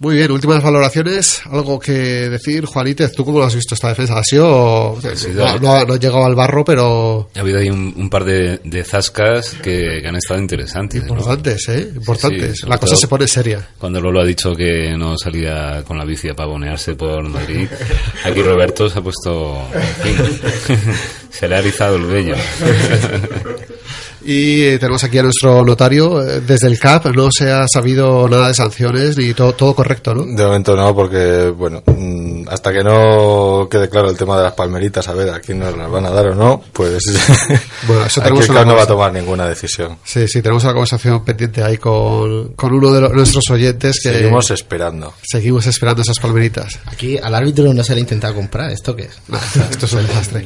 Muy bien, últimas valoraciones. Algo que decir, Juanítez, ¿tú cómo lo has visto esta defensa? Ha sido. sido- No, no ha- no ha llegado al barro, pero. Ha habido ahí un, un par de, de zascas que, que han estado interesantes. ¿no? Importantes, ¿eh? Importantes. Sí, la cosa se pone seria. Cuando Lolo ha dicho que no salía con la bici a pavonearse por Madrid, aquí Roberto se ha puesto. en fin, se le ha erizado el vello. Y eh, tenemos aquí a nuestro notario. eh, Desde el CAP no se ha sabido nada de sanciones ni todo, todo correcto, ¿no? De momento no, porque, bueno, mm, hasta que no quede claro el tema de las palmeritas, a ver a quién nos las van a dar o no, pues. Bueno, eso aquí tenemos el una CAP no va a tomar ninguna decisión. Sí, sí, tenemos una conversación pendiente ahí con, con uno de los- nuestros oyentes que. Seguimos esperando. Seguimos esperando esas palmeritas. Aquí al árbitro no se le ha intentado comprar. ¿Esto qué es? Esto es un desastre.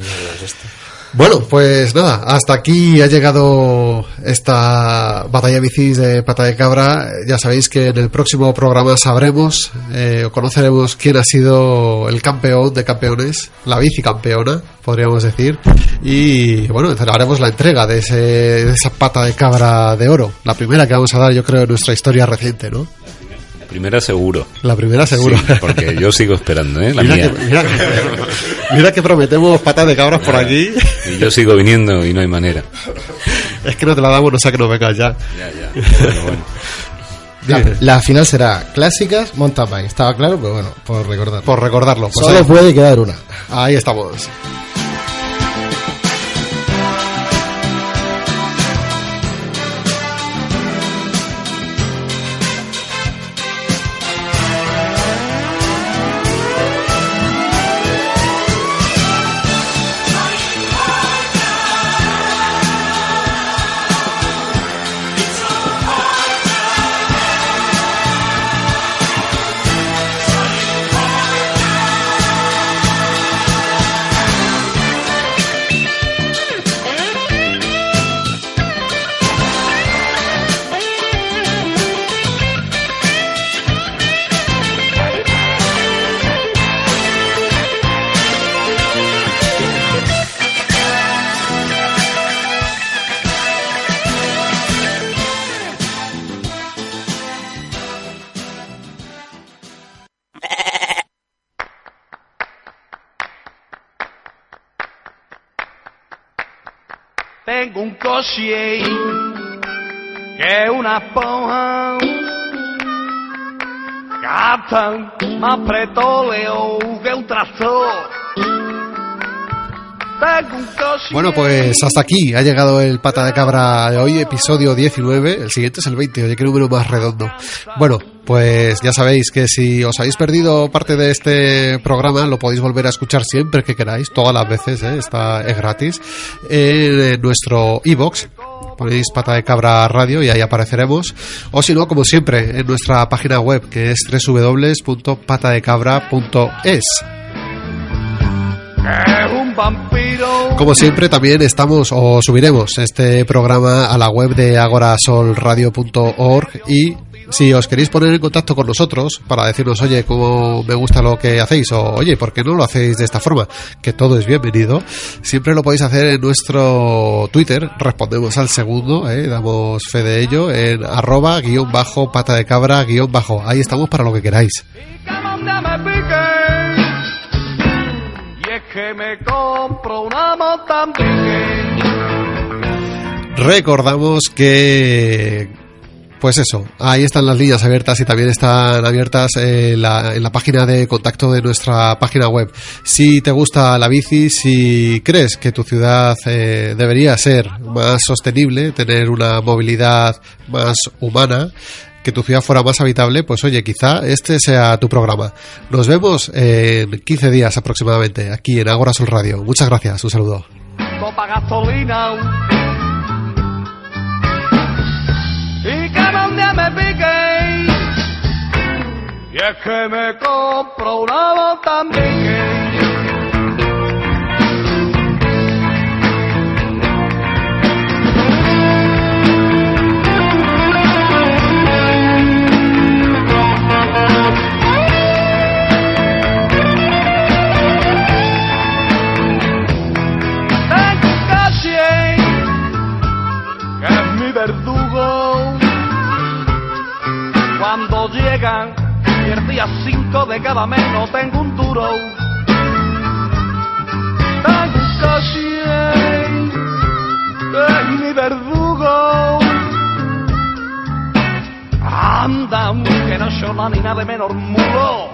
Bueno, pues nada, hasta aquí ha llegado esta batalla bicis de pata de cabra. Ya sabéis que en el próximo programa sabremos eh, o conoceremos quién ha sido el campeón de campeones, la bici campeona, podríamos decir. Y bueno, haremos la entrega de, ese, de esa pata de cabra de oro. La primera que vamos a dar, yo creo, en nuestra historia reciente, ¿no? Primera seguro. La primera seguro. Sí, porque yo sigo esperando, ¿eh? La Mira mía. que, mira, que, mira que prometemos patas de cabras por aquí. Y yo sigo viniendo y no hay manera. Es que no te la damos, no sea que no vengas ya. Ya, ya. Bueno, bueno. La, la final será clásicas, mountain bike. Estaba claro, pero bueno, por recordar. Por recordarlo. pues Solo puede quedar una. Ahí estamos. Bueno, pues hasta aquí ha llegado el pata de cabra de hoy, episodio 19. El siguiente es el 20, oye, qué número más redondo. Bueno, pues ya sabéis que si os habéis perdido parte de este programa, lo podéis volver a escuchar siempre que queráis, todas las veces, ¿eh? está, es gratis, en nuestro iBox. Ponéis pata de cabra radio y ahí apareceremos. O si no, como siempre, en nuestra página web que es www.patadecabra.es. es un vampiro. Como siempre, también estamos o subiremos este programa a la web de agorasolradio.org y si os queréis poner en contacto con nosotros para decirnos, oye, cómo me gusta lo que hacéis, o oye, ¿por qué no lo hacéis de esta forma? Que todo es bienvenido. Siempre lo podéis hacer en nuestro Twitter, respondemos al segundo, ¿eh? damos fe de ello, en arroba guion bajo pata de cabra guion bajo. Ahí estamos para lo que queráis. Que me compro una Mozambique. Recordamos que pues eso, ahí están las líneas abiertas y también están abiertas eh, la- en la página de contacto de nuestra página web. Si te gusta la bici, si crees que tu ciudad eh, debería ser más sostenible, tener una movilidad más humana, que tu ciudad fuera más habitable, pues oye, quizá este sea tu programa. Nos vemos en 15 días aproximadamente aquí en Agora Sol Radio. Muchas gracias, un saludo. Llegan y el día 5 de cada mes no tengo un duro. Tengo un que es mi verdugo. Anda, que no soy ni nada de menor mulo.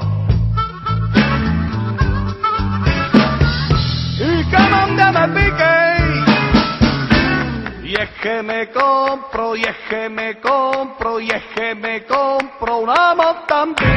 y que donde me pique. Y es que me compro, y es que me compro, y es que me compro una Mozambique.